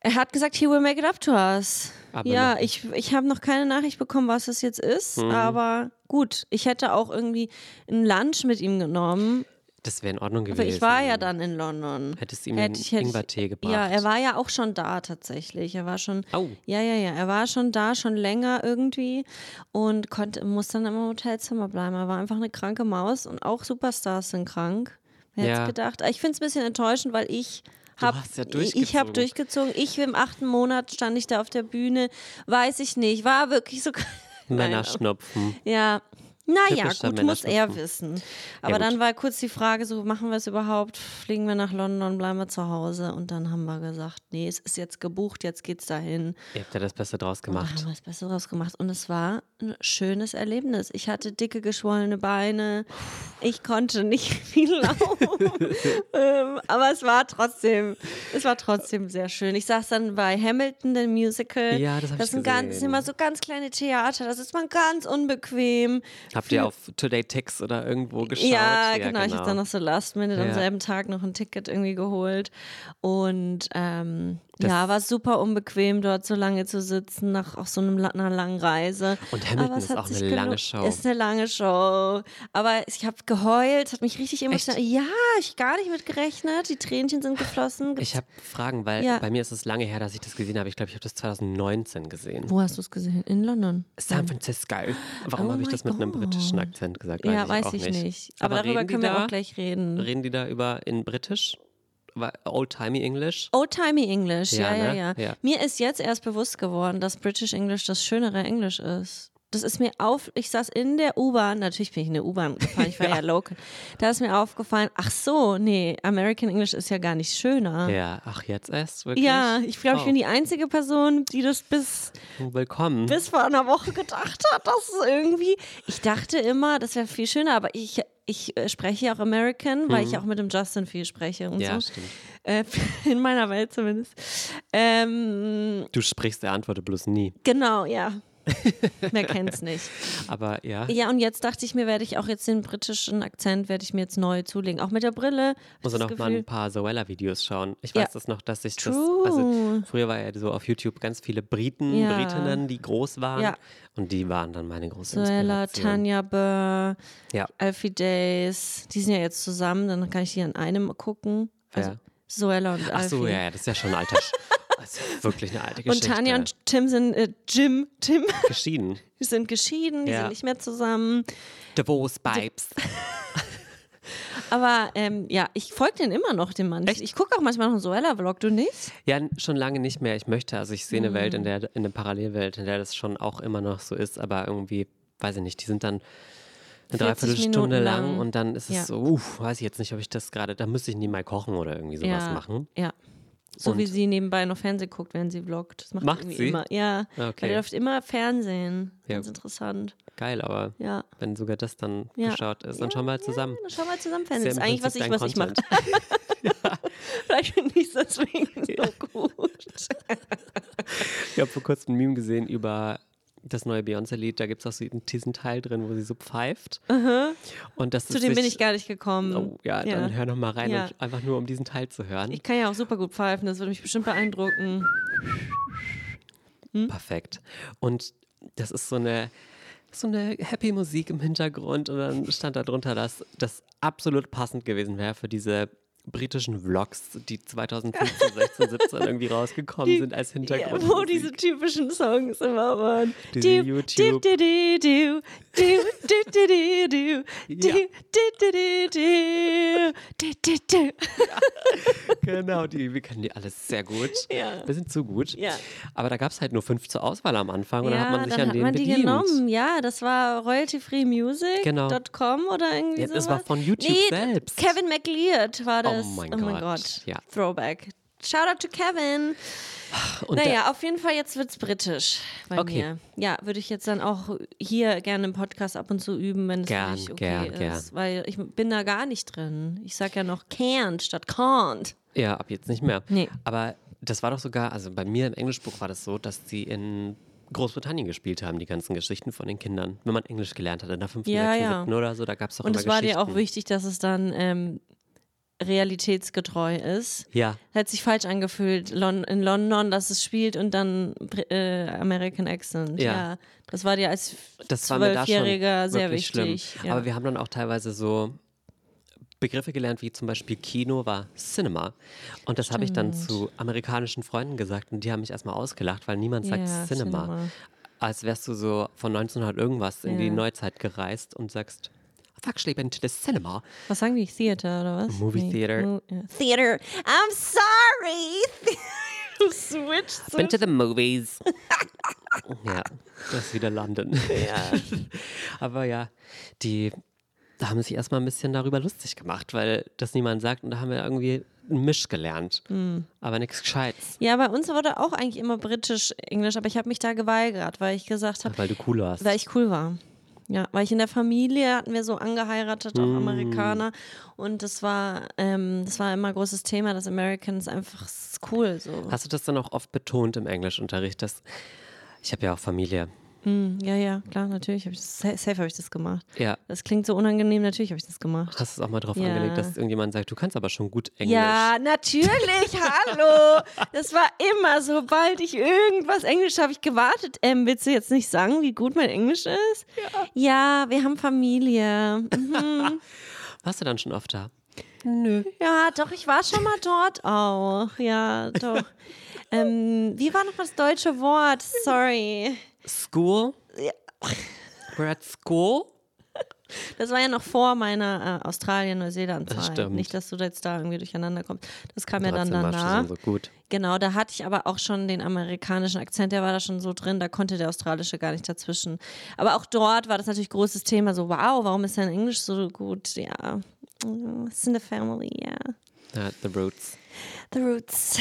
[SPEAKER 1] Er hat gesagt, he will make it up to us.
[SPEAKER 2] Aber
[SPEAKER 1] ja,
[SPEAKER 2] noch
[SPEAKER 1] ich, ich habe noch keine Nachricht bekommen, was es jetzt ist,
[SPEAKER 2] Mhm.
[SPEAKER 1] aber gut, ich hätte auch irgendwie ein Lunch mit ihm genommen,
[SPEAKER 2] Das wäre in Ordnung gewesen.
[SPEAKER 1] aber ich war ja dann in London.
[SPEAKER 2] Hättest du ihm
[SPEAKER 1] Hätte ich- hätte
[SPEAKER 2] Ingwertee gebracht?
[SPEAKER 1] Ja, er war ja auch schon da tatsächlich. Er war schon,
[SPEAKER 2] Au.
[SPEAKER 1] ja, ja, ja, er war schon da, schon länger irgendwie und konnte, muss dann im Hotelzimmer bleiben. Er war einfach eine kranke Maus und auch Superstars sind krank. Wer hätte
[SPEAKER 2] Ja.
[SPEAKER 1] gedacht? Ich finde es ein bisschen enttäuschend, weil ich
[SPEAKER 2] Du
[SPEAKER 1] hab,
[SPEAKER 2] hast ja
[SPEAKER 1] ich habe
[SPEAKER 2] durchgezogen.
[SPEAKER 1] durchgezogen. Ich im achten Monat stand ich da auf der Bühne, weiß ich nicht, war wirklich so. [LAUGHS]
[SPEAKER 2] Männerschnupfen.
[SPEAKER 1] Ja. Naja, gut, muss er wissen. Aber
[SPEAKER 2] gut.
[SPEAKER 1] dann war kurz die Frage, so machen wir es überhaupt? Fliegen wir nach London, bleiben wir zu Hause? Und dann haben wir gesagt, nee, es ist jetzt gebucht, jetzt geht's dahin.
[SPEAKER 2] Ihr habt ja das Beste draus
[SPEAKER 1] Und
[SPEAKER 2] gemacht.
[SPEAKER 1] haben wir das Beste draus gemacht. Und es war ein schönes Erlebnis. Ich hatte dicke, geschwollene Beine. Ich konnte nicht [LAUGHS] viel laufen. [LAUGHS] ähm, aber es war trotzdem, es war trotzdem sehr schön. Ich saß dann bei Hamilton, dem Musical.
[SPEAKER 2] Ja, das hab
[SPEAKER 1] das
[SPEAKER 2] ich
[SPEAKER 1] sind ganz, das sind
[SPEAKER 2] gesehen.
[SPEAKER 1] immer so ganz kleine Theater. Das ist man ganz unbequem.
[SPEAKER 2] Habt ihr auf Today Tix oder irgendwo geschaut?
[SPEAKER 1] Ja, genau. Ich habe dann noch so Last Minute am
[SPEAKER 2] Ja.
[SPEAKER 1] selben Tag noch ein Ticket irgendwie geholt. Und ähm, ja, war super unbequem, dort so lange zu sitzen, nach auch so einem, einer langen Reise.
[SPEAKER 2] Und Hamilton ist auch eine lange Show.
[SPEAKER 1] Ist eine lange Show. Aber ich habe geheult, hat mich richtig emotional. Ja, ich gar nicht mit gerechnet. Die Tränchen sind geflossen.
[SPEAKER 2] Ich habe Fragen, weil ja. bei mir ist es lange her, dass ich das gesehen habe. Ich glaube, ich habe das 2019 gesehen.
[SPEAKER 1] Wo hast du es gesehen? In London?
[SPEAKER 2] San Francisco. Warum oh habe ich das mit einem britischen Akzent gesagt?
[SPEAKER 1] Weiß ja, weiß ich, nicht. nicht. Aber, Aber darüber können wir da, auch gleich reden.
[SPEAKER 2] Reden die da über in Britisch? Old-timey English?
[SPEAKER 1] Old-timey English, ja, ja, ne? ja, ja. Mir ist jetzt erst bewusst geworden, dass British English das schönere Englisch ist. Das ist mir auf, ich saß in der U-Bahn, natürlich bin ich in der U-Bahn gefahren, ich war [LAUGHS] ja. ja local. Da ist mir aufgefallen, ach so, nee, American English ist ja gar nicht schöner.
[SPEAKER 2] Ja, ach jetzt erst wirklich?
[SPEAKER 1] Ja, ich glaube, oh. ich bin die einzige Person, die das bis,
[SPEAKER 2] Willkommen.
[SPEAKER 1] bis vor einer Woche gedacht hat, dass es irgendwie, ich dachte immer, das wäre viel schöner, aber ich ich äh, spreche auch American, weil ich mhm. auch mit dem Justin viel spreche und
[SPEAKER 2] ja,
[SPEAKER 1] so.
[SPEAKER 2] Stimmt.
[SPEAKER 1] Äh, [LAUGHS] in meiner Welt zumindest. Ähm,
[SPEAKER 2] du sprichst, er antwortet bloß nie.
[SPEAKER 1] Genau, ja. [LAUGHS] Wer kennt's [LAUGHS] nicht.
[SPEAKER 2] Aber ja.
[SPEAKER 1] Ja, und jetzt dachte ich mir, werde ich auch jetzt den britischen Akzent, werde ich mir jetzt neu zulegen. Auch mit der Brille.
[SPEAKER 2] Muss noch mal ein paar Zoella-Videos schauen. Ich weiß ja. das noch, dass ich True. das, also früher war ja so auf YouTube ganz viele Briten, ja. Britinnen, die groß waren. Ja. Und die waren dann meine große Zoella,
[SPEAKER 1] Tanja Burr, ja. Alfie Days, die sind ja jetzt zusammen, dann kann ich die an einem gucken. Also ja. Zoella und Alfie.
[SPEAKER 2] Ach so, ja, das ist ja schon ein alter [LAUGHS] Das ist wirklich eine alte Geschichte.
[SPEAKER 1] Und Tanja und Tim sind, äh, Jim, Tim. [LAUGHS]
[SPEAKER 2] Geschieden.
[SPEAKER 1] die sind geschieden, die ja. sind nicht mehr zusammen.
[SPEAKER 2] Divorce Vibes. [LAUGHS]
[SPEAKER 1] Aber ähm, ja, ich folge den immer noch, dem Mann. Echt? Ich gucke auch manchmal noch einen Zoella-Vlog, du nicht?
[SPEAKER 2] Ja, schon lange nicht mehr. Ich möchte, also ich sehe eine mhm. Welt, in der, in eine Parallelwelt, in der das schon auch immer noch so ist, aber irgendwie, weiß ich nicht, die sind dann eine Dreiviertelstunde lang. lang. und dann ist es ja. so, uff, weiß ich jetzt nicht, ob ich das gerade, da müsste ich nie mal kochen oder irgendwie sowas
[SPEAKER 1] ja.
[SPEAKER 2] machen.
[SPEAKER 1] Ja. So und wie sie nebenbei noch Fernsehen guckt, wenn sie vloggt. Das macht,
[SPEAKER 2] macht
[SPEAKER 1] sie?
[SPEAKER 2] immer.
[SPEAKER 1] Ja,
[SPEAKER 2] okay.
[SPEAKER 1] weil die läuft immer Fernsehen. Ja. Ganz interessant.
[SPEAKER 2] Geil, aber
[SPEAKER 1] ja.
[SPEAKER 2] wenn sogar das dann ja. geschaut ist, dann schauen wir halt zusammen.
[SPEAKER 1] dann schauen wir halt zusammen Fernsehen. Das ist eigentlich, was ich, was ich mache. [LAUGHS] Vielleicht finde ich es deswegen [LAUGHS] so gut.
[SPEAKER 2] ich habe vor kurzem ein Meme gesehen über das neue Beyoncé-Lied, da gibt es auch so diesen Teil drin, wo sie so pfeift.
[SPEAKER 1] Uh
[SPEAKER 2] Und das
[SPEAKER 1] Zu dem bin ich gar nicht gekommen.
[SPEAKER 2] Oh, ja, ja, dann hör noch mal rein, ja. einfach nur um diesen Teil zu hören.
[SPEAKER 1] Ich kann ja auch super gut pfeifen, das würde mich bestimmt beeindrucken.
[SPEAKER 2] Hm? Perfekt. Und das ist so eine, so eine happy Musik im Hintergrund und dann stand da drunter, dass das absolut passend gewesen wäre für diese britischen Vlogs, die 2015, 16, 17 irgendwie rausgekommen die, sind als Hintergrund.
[SPEAKER 1] Wo diese typischen Songs immer waren.
[SPEAKER 2] Diese du, YouTube.
[SPEAKER 1] Du, du,
[SPEAKER 2] Genau, die, wir kennen die alles sehr gut.
[SPEAKER 1] Ja.
[SPEAKER 2] Wir sind zu gut.
[SPEAKER 1] Ja.
[SPEAKER 2] Aber da gab es halt nur fünf zur Auswahl am Anfang und
[SPEAKER 1] ja,
[SPEAKER 2] dann hat man sich an hat
[SPEAKER 1] man die genommen. Ja, das war royaltyfreemusic.com genau. oder irgendwie
[SPEAKER 2] ja,
[SPEAKER 1] sowas.
[SPEAKER 2] Das war von YouTube
[SPEAKER 1] nee,
[SPEAKER 2] selbst.
[SPEAKER 1] Kevin McLeod war das.
[SPEAKER 2] Oh mein,
[SPEAKER 1] oh
[SPEAKER 2] mein
[SPEAKER 1] Gott.
[SPEAKER 2] Gott. Ja.
[SPEAKER 1] Throwback. Shout out to Kevin. Und naja, auf jeden Fall jetzt wird es britisch bei
[SPEAKER 2] okay.
[SPEAKER 1] mir. Ja, würde ich jetzt dann auch hier gerne im Podcast ab und zu üben, wenn es
[SPEAKER 2] gern,
[SPEAKER 1] okay
[SPEAKER 2] gern,
[SPEAKER 1] ist.
[SPEAKER 2] Gern.
[SPEAKER 1] Weil ich bin da gar nicht drin. Ich sage ja noch can't statt can't.
[SPEAKER 2] Ja, ab jetzt nicht mehr.
[SPEAKER 1] Nee.
[SPEAKER 2] Aber das war doch sogar, also bei mir im Englischbuch war das so, dass sie in Großbritannien gespielt haben, die ganzen Geschichten von den Kindern. Wenn man Englisch gelernt hat, in der 5.,
[SPEAKER 1] ja,
[SPEAKER 2] 6.,
[SPEAKER 1] ja.
[SPEAKER 2] 7. oder so, da gab es doch
[SPEAKER 1] Und es war dir auch wichtig, dass es dann ähm, realitätsgetreu ist.
[SPEAKER 2] Ja.
[SPEAKER 1] Hat sich falsch angefühlt Lon in London, dass es spielt und dann äh, American Accent.
[SPEAKER 2] Ja.
[SPEAKER 1] ja. Das war dir als Zwölfjähriger sehr
[SPEAKER 2] wichtig.
[SPEAKER 1] Ja.
[SPEAKER 2] Aber wir haben dann auch teilweise so Begriffe gelernt, wie zum Beispiel Kino war Cinema. Und das habe ich dann zu amerikanischen Freunden gesagt und die haben mich erstmal ausgelacht, weil niemand sagt
[SPEAKER 1] ja,
[SPEAKER 2] Cinema.
[SPEAKER 1] Cinema.
[SPEAKER 2] Als wärst du so von 1900 irgendwas in die Neuzeit gereist und sagst, actually been to the cinema.
[SPEAKER 1] Was sagen die? Theater oder was?
[SPEAKER 2] Movie Theater.
[SPEAKER 1] Mo. Theater. I'm sorry. [LAUGHS] du switchst.
[SPEAKER 2] Been to the movies. [LAUGHS] ja, das ist wieder London.
[SPEAKER 1] Ja. [LAUGHS]
[SPEAKER 2] Aber ja, die da haben sich erstmal ein bisschen darüber lustig gemacht, weil das niemand sagt und da haben wir irgendwie einen Misch gelernt.
[SPEAKER 1] Hm.
[SPEAKER 2] Aber nichts Gescheites.
[SPEAKER 1] ja, bei uns wurde auch eigentlich immer britisch Englisch, aber ich habe mich da geweigert, weil ich gesagt habe,
[SPEAKER 2] Weil du cool warst.
[SPEAKER 1] weil ich cool war. Ja, weil ich in der Familie hatten wir so angeheiratet, auch
[SPEAKER 2] Mm.
[SPEAKER 1] Amerikaner. Und das war, ähm, das war immer ein großes Thema, dass Americans einfach cool so.
[SPEAKER 2] Hast du das dann auch oft betont im Englischunterricht? Dass ich habe ja auch Familie
[SPEAKER 1] Hm, ja, ja, klar, natürlich. Hab ich das, safe habe ich das gemacht.
[SPEAKER 2] Ja.
[SPEAKER 1] Das klingt so unangenehm, natürlich habe ich das gemacht.
[SPEAKER 2] Hast du es auch mal drauf
[SPEAKER 1] Ja.
[SPEAKER 2] angelegt, dass irgendjemand sagt, du kannst aber schon gut Englisch?
[SPEAKER 1] Ja, natürlich, hallo. Das war immer, sobald ich irgendwas Englisch habe ich gewartet. Ähm, willst du jetzt nicht sagen, wie gut mein Englisch ist? Ja, wir haben Familie. Mhm. [LAUGHS]
[SPEAKER 2] Warst du dann schon oft da?
[SPEAKER 1] Ja, doch, ich war schon mal dort auch. Ja, doch. [LAUGHS] ähm, wie war noch das deutsche Wort? Sorry.
[SPEAKER 2] School?
[SPEAKER 1] Ja.
[SPEAKER 2] We're at school?
[SPEAKER 1] Das war ja noch vor meiner äh, Australien-Neuseeland-Zeit.
[SPEAKER 2] stimmt.
[SPEAKER 1] Nicht, dass du da jetzt da irgendwie durcheinander kommst. Das kam ja dann danach.
[SPEAKER 2] so gut.
[SPEAKER 1] Genau, da hatte ich aber auch schon den amerikanischen Akzent, der war da schon so drin, da konnte der australische gar nicht dazwischen. Aber auch dort war das natürlich großes Thema, so wow, warum ist dein Englisch so gut? Ja, it's in the family, ja.
[SPEAKER 2] Ja, the Roots
[SPEAKER 1] The roots.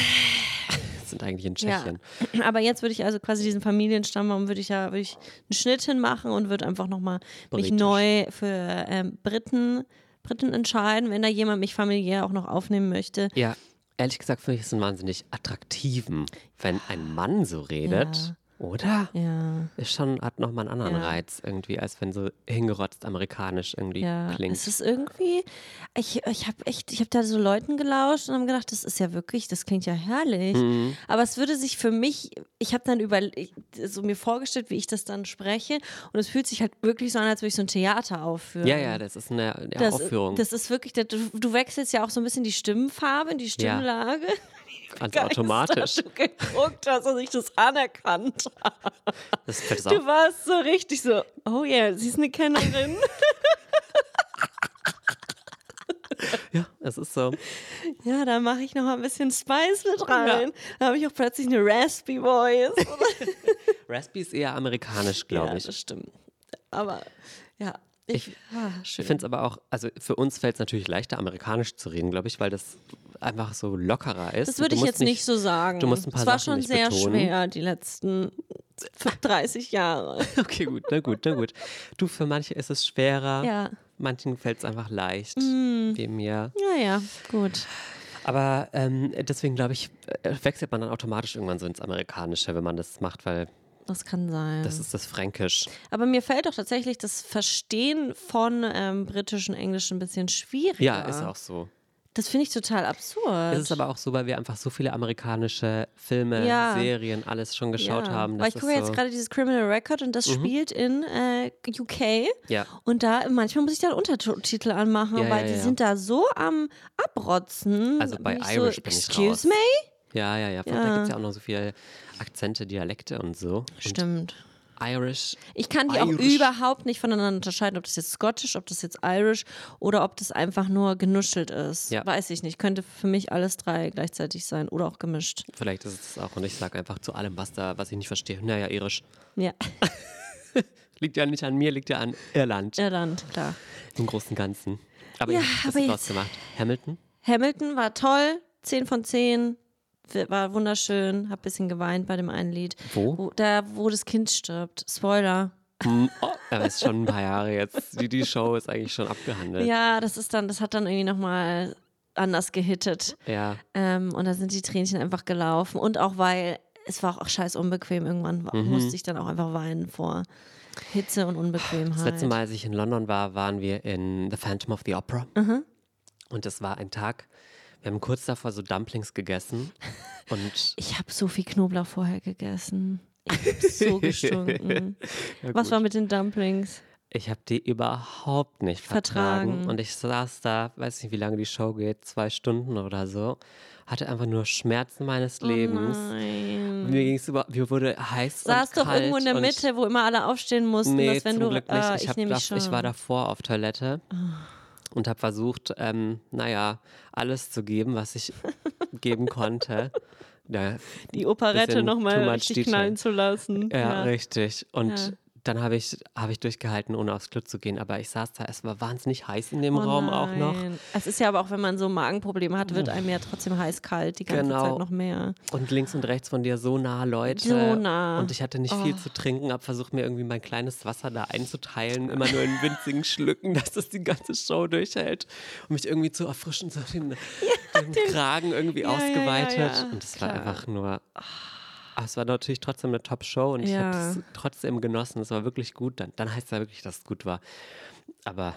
[SPEAKER 2] Sind eigentlich in
[SPEAKER 1] Ja.
[SPEAKER 2] Tschechien. [CLEARS THROAT]
[SPEAKER 1] Aber jetzt würde ich also quasi diesen Familienstammbaum, würde ich ja würde ich einen Schnitt hinmachen und würde einfach nochmal mich neu für ähm, Briten, Briten entscheiden, wenn da jemand mich familiär auch noch aufnehmen möchte.
[SPEAKER 2] Ja, ehrlich gesagt finde ich es einen wahnsinnig attraktiven, wenn ein Mann so redet.
[SPEAKER 1] Ja.
[SPEAKER 2] Oder?
[SPEAKER 1] Ja.
[SPEAKER 2] Ist schon, hat nochmal einen anderen
[SPEAKER 1] Ja.
[SPEAKER 2] Reiz irgendwie, als wenn so hingerotzt amerikanisch irgendwie
[SPEAKER 1] Ja,
[SPEAKER 2] klingt.
[SPEAKER 1] es ist irgendwie, ich, ich habe echt, ich habe da so Leuten gelauscht und habe gedacht, das ist ja wirklich, das klingt ja herrlich.
[SPEAKER 2] Mhm.
[SPEAKER 1] Aber es würde sich für mich, ich habe dann über, so mir vorgestellt, wie ich das dann spreche und es fühlt sich halt wirklich so an, als würde ich so ein Theater aufführen.
[SPEAKER 2] ja, ja, das ist eine, eine
[SPEAKER 1] das,
[SPEAKER 2] Aufführung.
[SPEAKER 1] Das ist wirklich, du, du wechselst ja auch so ein bisschen die Stimmfarbe, die Stimmlage.
[SPEAKER 2] Ganz
[SPEAKER 1] Geist,
[SPEAKER 2] automatisch.
[SPEAKER 1] dass [LAUGHS] du geguckt hast und ich das anerkannt habe.
[SPEAKER 2] Das
[SPEAKER 1] Du warst so richtig so, oh ja, sie ist eine Kennerin. [LAUGHS]
[SPEAKER 2] Ja, es ist so.
[SPEAKER 1] Ja, da mache ich noch mal ein bisschen Spice mit rein. Da habe ich auch plötzlich eine Raspy Voice. [LAUGHS]
[SPEAKER 2] Raspy ist eher amerikanisch, glaube
[SPEAKER 1] ja,
[SPEAKER 2] ich.
[SPEAKER 1] das stimmt. Aber ja, ich, ah,
[SPEAKER 2] finde es aber auch, also für uns fällt es natürlich leichter, amerikanisch zu reden, glaube ich, weil das einfach so lockerer ist.
[SPEAKER 1] das würde ich jetzt nicht so sagen.
[SPEAKER 2] du musst ein paar
[SPEAKER 1] Es war
[SPEAKER 2] Sachen
[SPEAKER 1] schon
[SPEAKER 2] nicht
[SPEAKER 1] sehr
[SPEAKER 2] betonen.
[SPEAKER 1] schwer die letzten 30 [LAUGHS] Jahre. [LAUGHS]
[SPEAKER 2] Okay, gut, na gut, na gut. Du, für manche ist es schwerer,
[SPEAKER 1] Ja, Mm.
[SPEAKER 2] manchen fällt es einfach leicht, wie mir.
[SPEAKER 1] ja, ja, gut.
[SPEAKER 2] Aber ähm, deswegen glaube ich, äh, wechselt man dann automatisch irgendwann so ins Amerikanische, wenn man das macht, weil
[SPEAKER 1] Das kann sein.
[SPEAKER 2] das ist das Fränkisch.
[SPEAKER 1] Aber mir fällt doch tatsächlich das Verstehen von ähm, britischen Englisch ein bisschen schwieriger.
[SPEAKER 2] Ja, ist auch so.
[SPEAKER 1] Das finde ich total absurd.
[SPEAKER 2] Es ist aber auch so, weil wir einfach so viele amerikanische Filme,
[SPEAKER 1] Ja.
[SPEAKER 2] Serien, alles schon geschaut
[SPEAKER 1] ja.
[SPEAKER 2] haben.
[SPEAKER 1] Weil ich gucke jetzt
[SPEAKER 2] so, Mhm.
[SPEAKER 1] gerade dieses Criminal Record und das spielt in äh, UK.
[SPEAKER 2] ja,
[SPEAKER 1] Und da manchmal muss ich dann Untertitel anmachen,
[SPEAKER 2] Ja,
[SPEAKER 1] weil die sind da so am Abrotzen.
[SPEAKER 2] Also bei Irish
[SPEAKER 1] so,
[SPEAKER 2] bin ich
[SPEAKER 1] Excuse
[SPEAKER 2] raus.
[SPEAKER 1] me?
[SPEAKER 2] Ja, ja, ja. Da
[SPEAKER 1] Ja.
[SPEAKER 2] gibt es ja auch noch so viele Akzente, Dialekte und so.
[SPEAKER 1] Stimmt.
[SPEAKER 2] Und Irish,
[SPEAKER 1] Ich kann die auch
[SPEAKER 2] Irish.
[SPEAKER 1] überhaupt nicht voneinander unterscheiden, ob das jetzt Scottish, ob das jetzt Irish oder ob das einfach nur genuschelt ist.
[SPEAKER 2] Ja.
[SPEAKER 1] Weiß ich nicht. Könnte für mich alles drei gleichzeitig sein oder auch gemischt.
[SPEAKER 2] vielleicht ist es auch. Und ich sage einfach zu allem, was da, was ich nicht verstehe. Naja, irisch.
[SPEAKER 1] Ja, [LAUGHS]
[SPEAKER 2] Liegt ja nicht an mir, liegt ja an Irland.
[SPEAKER 1] Irland, klar.
[SPEAKER 2] Im Großen und Ganzen. Aber
[SPEAKER 1] Ja, aber
[SPEAKER 2] ist
[SPEAKER 1] jetzt-
[SPEAKER 2] ausgemacht. Hamilton?
[SPEAKER 1] Hamilton war toll, 10 von 10. War wunderschön, hab ein bisschen geweint bei dem einen Lied.
[SPEAKER 2] Wo?
[SPEAKER 1] Wo, da, wo das Kind stirbt. Spoiler.
[SPEAKER 2] Hm, oh, aber ist schon ein paar Jahre jetzt. Die, die Show ist eigentlich schon abgehandelt.
[SPEAKER 1] Ja, das ist dann, das hat dann irgendwie nochmal anders gehittet.
[SPEAKER 2] Ja.
[SPEAKER 1] Ähm, und da sind die Tränchen einfach gelaufen. Und auch weil es war auch scheiß unbequem. Irgendwann wa-
[SPEAKER 2] Mhm.
[SPEAKER 1] musste ich dann auch einfach weinen vor Hitze und Unbequemheit.
[SPEAKER 2] Das letzte Mal, als ich in London war, waren wir in The Phantom of the Opera.
[SPEAKER 1] Mhm.
[SPEAKER 2] Und es war ein Tag, wir haben kurz davor so Dumplings gegessen. Und [LAUGHS]
[SPEAKER 1] Ich habe so viel Knoblauch vorher gegessen. Ich hab [LAUGHS] so gestunken.
[SPEAKER 2] Ja,
[SPEAKER 1] Was war mit den Dumplings?
[SPEAKER 2] ich habe die überhaupt nicht vertragen.
[SPEAKER 1] Vertragen.
[SPEAKER 2] Und ich saß da, weiß nicht, wie lange die Show geht, zwei Stunden oder so, hatte einfach nur Schmerzen meines Lebens.
[SPEAKER 1] Oh.
[SPEAKER 2] Mir ging's über, mir wurde heiß
[SPEAKER 1] Saß doch irgendwo in der Mitte, wo immer alle aufstehen mussten,
[SPEAKER 2] Nee,
[SPEAKER 1] dass wenn
[SPEAKER 2] zum
[SPEAKER 1] du.
[SPEAKER 2] Glück nicht.
[SPEAKER 1] Ah,
[SPEAKER 2] ich,
[SPEAKER 1] ich
[SPEAKER 2] hab
[SPEAKER 1] nehme
[SPEAKER 2] da,
[SPEAKER 1] mich schon. Ah.
[SPEAKER 2] ich war davor auf Toilette und habe versucht, ähm, naja, alles zu geben, was ich [LAUGHS] geben konnte. Ja,
[SPEAKER 1] die Operette nochmal richtig
[SPEAKER 2] detail.
[SPEAKER 1] knallen zu lassen.
[SPEAKER 2] ja, richtig. Und
[SPEAKER 1] Ja.
[SPEAKER 2] Dann habe ich, hab ich durchgehalten, ohne aufs Klo zu gehen. Aber ich saß da, es war wahnsinnig heiß in dem
[SPEAKER 1] Oh
[SPEAKER 2] Raum auch noch.
[SPEAKER 1] Es ist ja aber auch, wenn man so Magenprobleme hat, wird einem ja trotzdem heiß-kalt die ganze
[SPEAKER 2] Genau.
[SPEAKER 1] Zeit noch mehr.
[SPEAKER 2] Und links und rechts von dir so nah Leute.
[SPEAKER 1] So nah.
[SPEAKER 2] Und ich hatte nicht
[SPEAKER 1] Oh.
[SPEAKER 2] viel zu trinken, habe versucht, mir irgendwie mein kleines Wasser da einzuteilen, immer nur in winzigen Schlücken, [LAUGHS] dass das die ganze Show durchhält. Um mich irgendwie zu erfrischen, so [LAUGHS] den, den Kragen irgendwie
[SPEAKER 1] Ja, ja, ja,
[SPEAKER 2] ausgeweitet.
[SPEAKER 1] ja,
[SPEAKER 2] und es war einfach nur Aber es war natürlich trotzdem eine Top-Show und ich
[SPEAKER 1] Ja.
[SPEAKER 2] habe es trotzdem genossen. Es war wirklich gut. Dann, dann heißt es ja wirklich, dass es gut war. Aber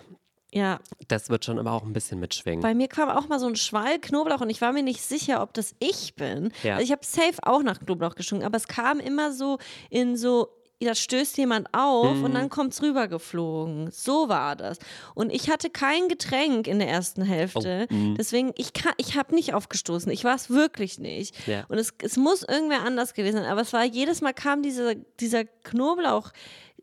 [SPEAKER 1] Ja,
[SPEAKER 2] das wird schon immer auch ein bisschen mitschwingen.
[SPEAKER 1] bei mir kam auch mal so ein Schwall Knoblauch und ich war mir nicht sicher, ob das ich bin.
[SPEAKER 2] Ja.
[SPEAKER 1] Also ich habe safe auch nach Knoblauch geschwungen, aber es kam immer so in so, da stößt jemand auf
[SPEAKER 2] Mhm.
[SPEAKER 1] und dann kommt es rübergeflogen. So war das. Und ich hatte kein Getränk in der ersten Hälfte.
[SPEAKER 2] Oh, mhm.
[SPEAKER 1] Deswegen, ich, kann- ich habe nicht aufgestoßen. Ich war es wirklich nicht.
[SPEAKER 2] Ja.
[SPEAKER 1] Und es, es muss irgendwer anders gewesen sein. Aber es war jedes Mal kam dieser, dieser Knoblauch.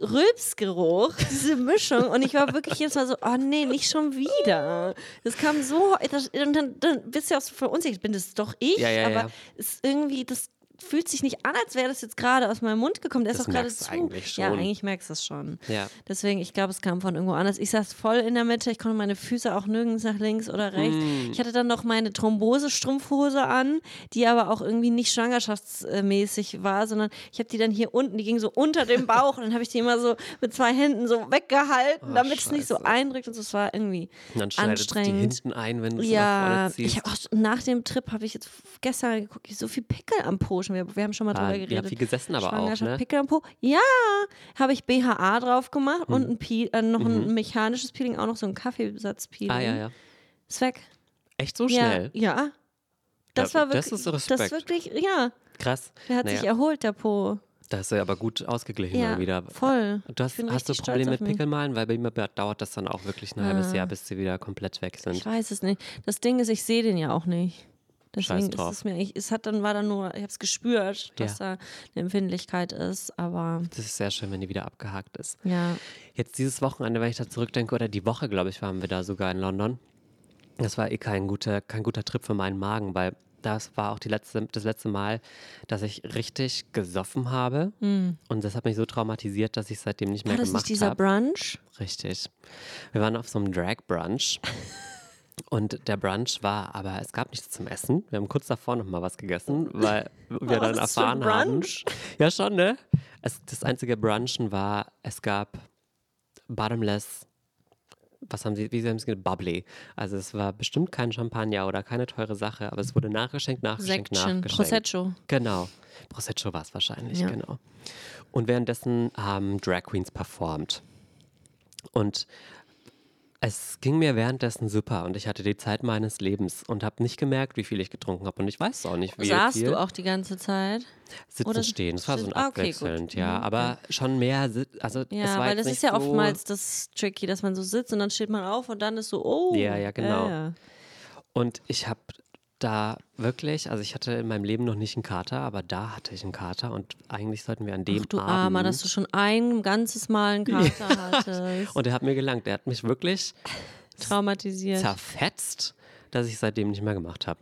[SPEAKER 1] Rülpsgeruch, [LAUGHS] diese Mischung und ich war wirklich jetzt mal so, oh nee, nicht schon wieder. Das kam so, das, und dann, dann bist du auch so verunsichert, bin das doch ich,
[SPEAKER 2] Ja, ja,
[SPEAKER 1] aber
[SPEAKER 2] ja.
[SPEAKER 1] es ist irgendwie, das fühlt sich nicht an, als wäre das jetzt gerade aus meinem Mund gekommen. Der ist
[SPEAKER 2] Das
[SPEAKER 1] doch gerade
[SPEAKER 2] merkst du
[SPEAKER 1] zu.
[SPEAKER 2] eigentlich
[SPEAKER 1] Ja,
[SPEAKER 2] schon.
[SPEAKER 1] eigentlich merkst du es schon.
[SPEAKER 2] ja.
[SPEAKER 1] Deswegen, ich glaube, es kam von irgendwo anders. Ich saß voll in der Mitte, ich konnte meine Füße auch nirgends nach links oder rechts.
[SPEAKER 2] Hm.
[SPEAKER 1] Ich hatte dann noch meine Thrombose-Strumpfhose an, die aber auch irgendwie nicht schwangerschaftsmäßig war, sondern ich habe die dann hier unten, die ging so unter dem [LAUGHS] Bauch und dann habe ich die immer so mit zwei Händen so weggehalten,
[SPEAKER 2] Oh,
[SPEAKER 1] damit es nicht so eindrückt und so. Es war irgendwie
[SPEAKER 2] Und dann es die
[SPEAKER 1] anstrengend.
[SPEAKER 2] hinten ein, wenn du es nach
[SPEAKER 1] ja,
[SPEAKER 2] vorne ziehst.
[SPEAKER 1] ich auch nach dem Trip habe ich jetzt gestern geguckt, so viel Pickel am Po schon. Wir, wir haben schon mal
[SPEAKER 2] Ah,
[SPEAKER 1] drüber
[SPEAKER 2] ihr
[SPEAKER 1] geredet.
[SPEAKER 2] habt viel gesessen aber auch, ne?
[SPEAKER 1] Pickel am Po. Ja, habe ich BHA drauf gemacht
[SPEAKER 2] Hm.
[SPEAKER 1] und ein Peel, äh, noch ein mechanisches Peeling, auch noch so ein Kaffeesatzpeeling.
[SPEAKER 2] Mhm. Ah, ja, ja.
[SPEAKER 1] Ist weg.
[SPEAKER 2] Echt so
[SPEAKER 1] Ja,
[SPEAKER 2] schnell?
[SPEAKER 1] ja. Das
[SPEAKER 2] Ja,
[SPEAKER 1] war
[SPEAKER 2] das
[SPEAKER 1] wirklich,
[SPEAKER 2] ist
[SPEAKER 1] das
[SPEAKER 2] Respekt.
[SPEAKER 1] wirklich, ja,
[SPEAKER 2] Krass.
[SPEAKER 1] der hat
[SPEAKER 2] Naja,
[SPEAKER 1] sich erholt, der Po.
[SPEAKER 2] Da hast du ja aber gut ausgeglichen
[SPEAKER 1] Ja,
[SPEAKER 2] mal wieder.
[SPEAKER 1] voll.
[SPEAKER 2] Du hast, hast du Probleme mit. Pickelmalen? Weil bei mir dauert das dann auch wirklich ein halbes
[SPEAKER 1] Ah.
[SPEAKER 2] Jahr, bis sie wieder komplett weg sind.
[SPEAKER 1] Ich weiß es nicht. Das Ding ist, ich sehe den ja auch nicht. Deswegen ist es mir, ich, es hat dann war dann nur, ich habe es gespürt, dass da eine Empfindlichkeit ist, aber
[SPEAKER 2] Das ist sehr schön, wenn die wieder abgehakt ist.
[SPEAKER 1] ja,
[SPEAKER 2] Jetzt dieses Wochenende, wenn ich da zurückdenke, oder die Woche, glaube ich, waren wir da sogar in London. Das war eh kein guter, kein guter Trip für meinen Magen, weil das war auch die letzte, das letzte Mal, dass ich richtig gesoffen habe. Und das hat mich so traumatisiert, dass ich es seitdem nicht mehr
[SPEAKER 1] war das
[SPEAKER 2] gemacht
[SPEAKER 1] nicht dieser
[SPEAKER 2] habe.
[SPEAKER 1] Brunch?
[SPEAKER 2] Richtig. Wir waren auf so einem Drag-Brunch. [LAUGHS] Und der Brunch war, aber es gab nichts zum Essen. Wir haben kurz davor noch mal was gegessen, weil wir dann erfahren haben.
[SPEAKER 1] Brunch?
[SPEAKER 2] Ja, schon, ne? Es, das einzige Brunchen war, es gab Bottomless, was haben sie, wie haben sie gesagt, Bubbly. Also es war bestimmt kein Champagner oder keine teure Sache, aber es wurde nachgeschenkt, nachgeschenkt,
[SPEAKER 1] Section,
[SPEAKER 2] nachgeschenkt.
[SPEAKER 1] Prosecco.
[SPEAKER 2] Genau. Prosecco war es wahrscheinlich,
[SPEAKER 1] Ja.
[SPEAKER 2] genau. Und währenddessen haben Drag Queens performt. Und es ging mir währenddessen super und ich hatte die Zeit meines Lebens und habe nicht gemerkt, wie viel ich getrunken habe. Und ich weiß auch nicht, wie
[SPEAKER 1] Saßt
[SPEAKER 2] viel.
[SPEAKER 1] du auch die ganze Zeit?
[SPEAKER 2] Sitzen,
[SPEAKER 1] oder
[SPEAKER 2] stehen. Es war so ein
[SPEAKER 1] ah, okay, gut.
[SPEAKER 2] abwechselnd, ja.
[SPEAKER 1] Mhm,
[SPEAKER 2] Aber schon mehr, also es
[SPEAKER 1] Ja,
[SPEAKER 2] war
[SPEAKER 1] weil das ist ja
[SPEAKER 2] so,
[SPEAKER 1] oftmals das Tricky, dass man so sitzt und dann steht man auf und dann ist so, oh.
[SPEAKER 2] Ja, ja, genau.
[SPEAKER 1] ja.
[SPEAKER 2] Und ich habe da wirklich, also ich hatte in meinem Leben noch nicht einen Kater, aber da hatte ich einen Kater und eigentlich sollten wir an dem
[SPEAKER 1] Ach du
[SPEAKER 2] Abend
[SPEAKER 1] Armer, dass du schon ein ganzes Mal einen Kater [LAUGHS] hattest.
[SPEAKER 2] und er hat mir gelangt. Er hat mich wirklich
[SPEAKER 1] Traumatisiert.
[SPEAKER 2] zerfetzt, dass ich seitdem nicht mehr gemacht habe.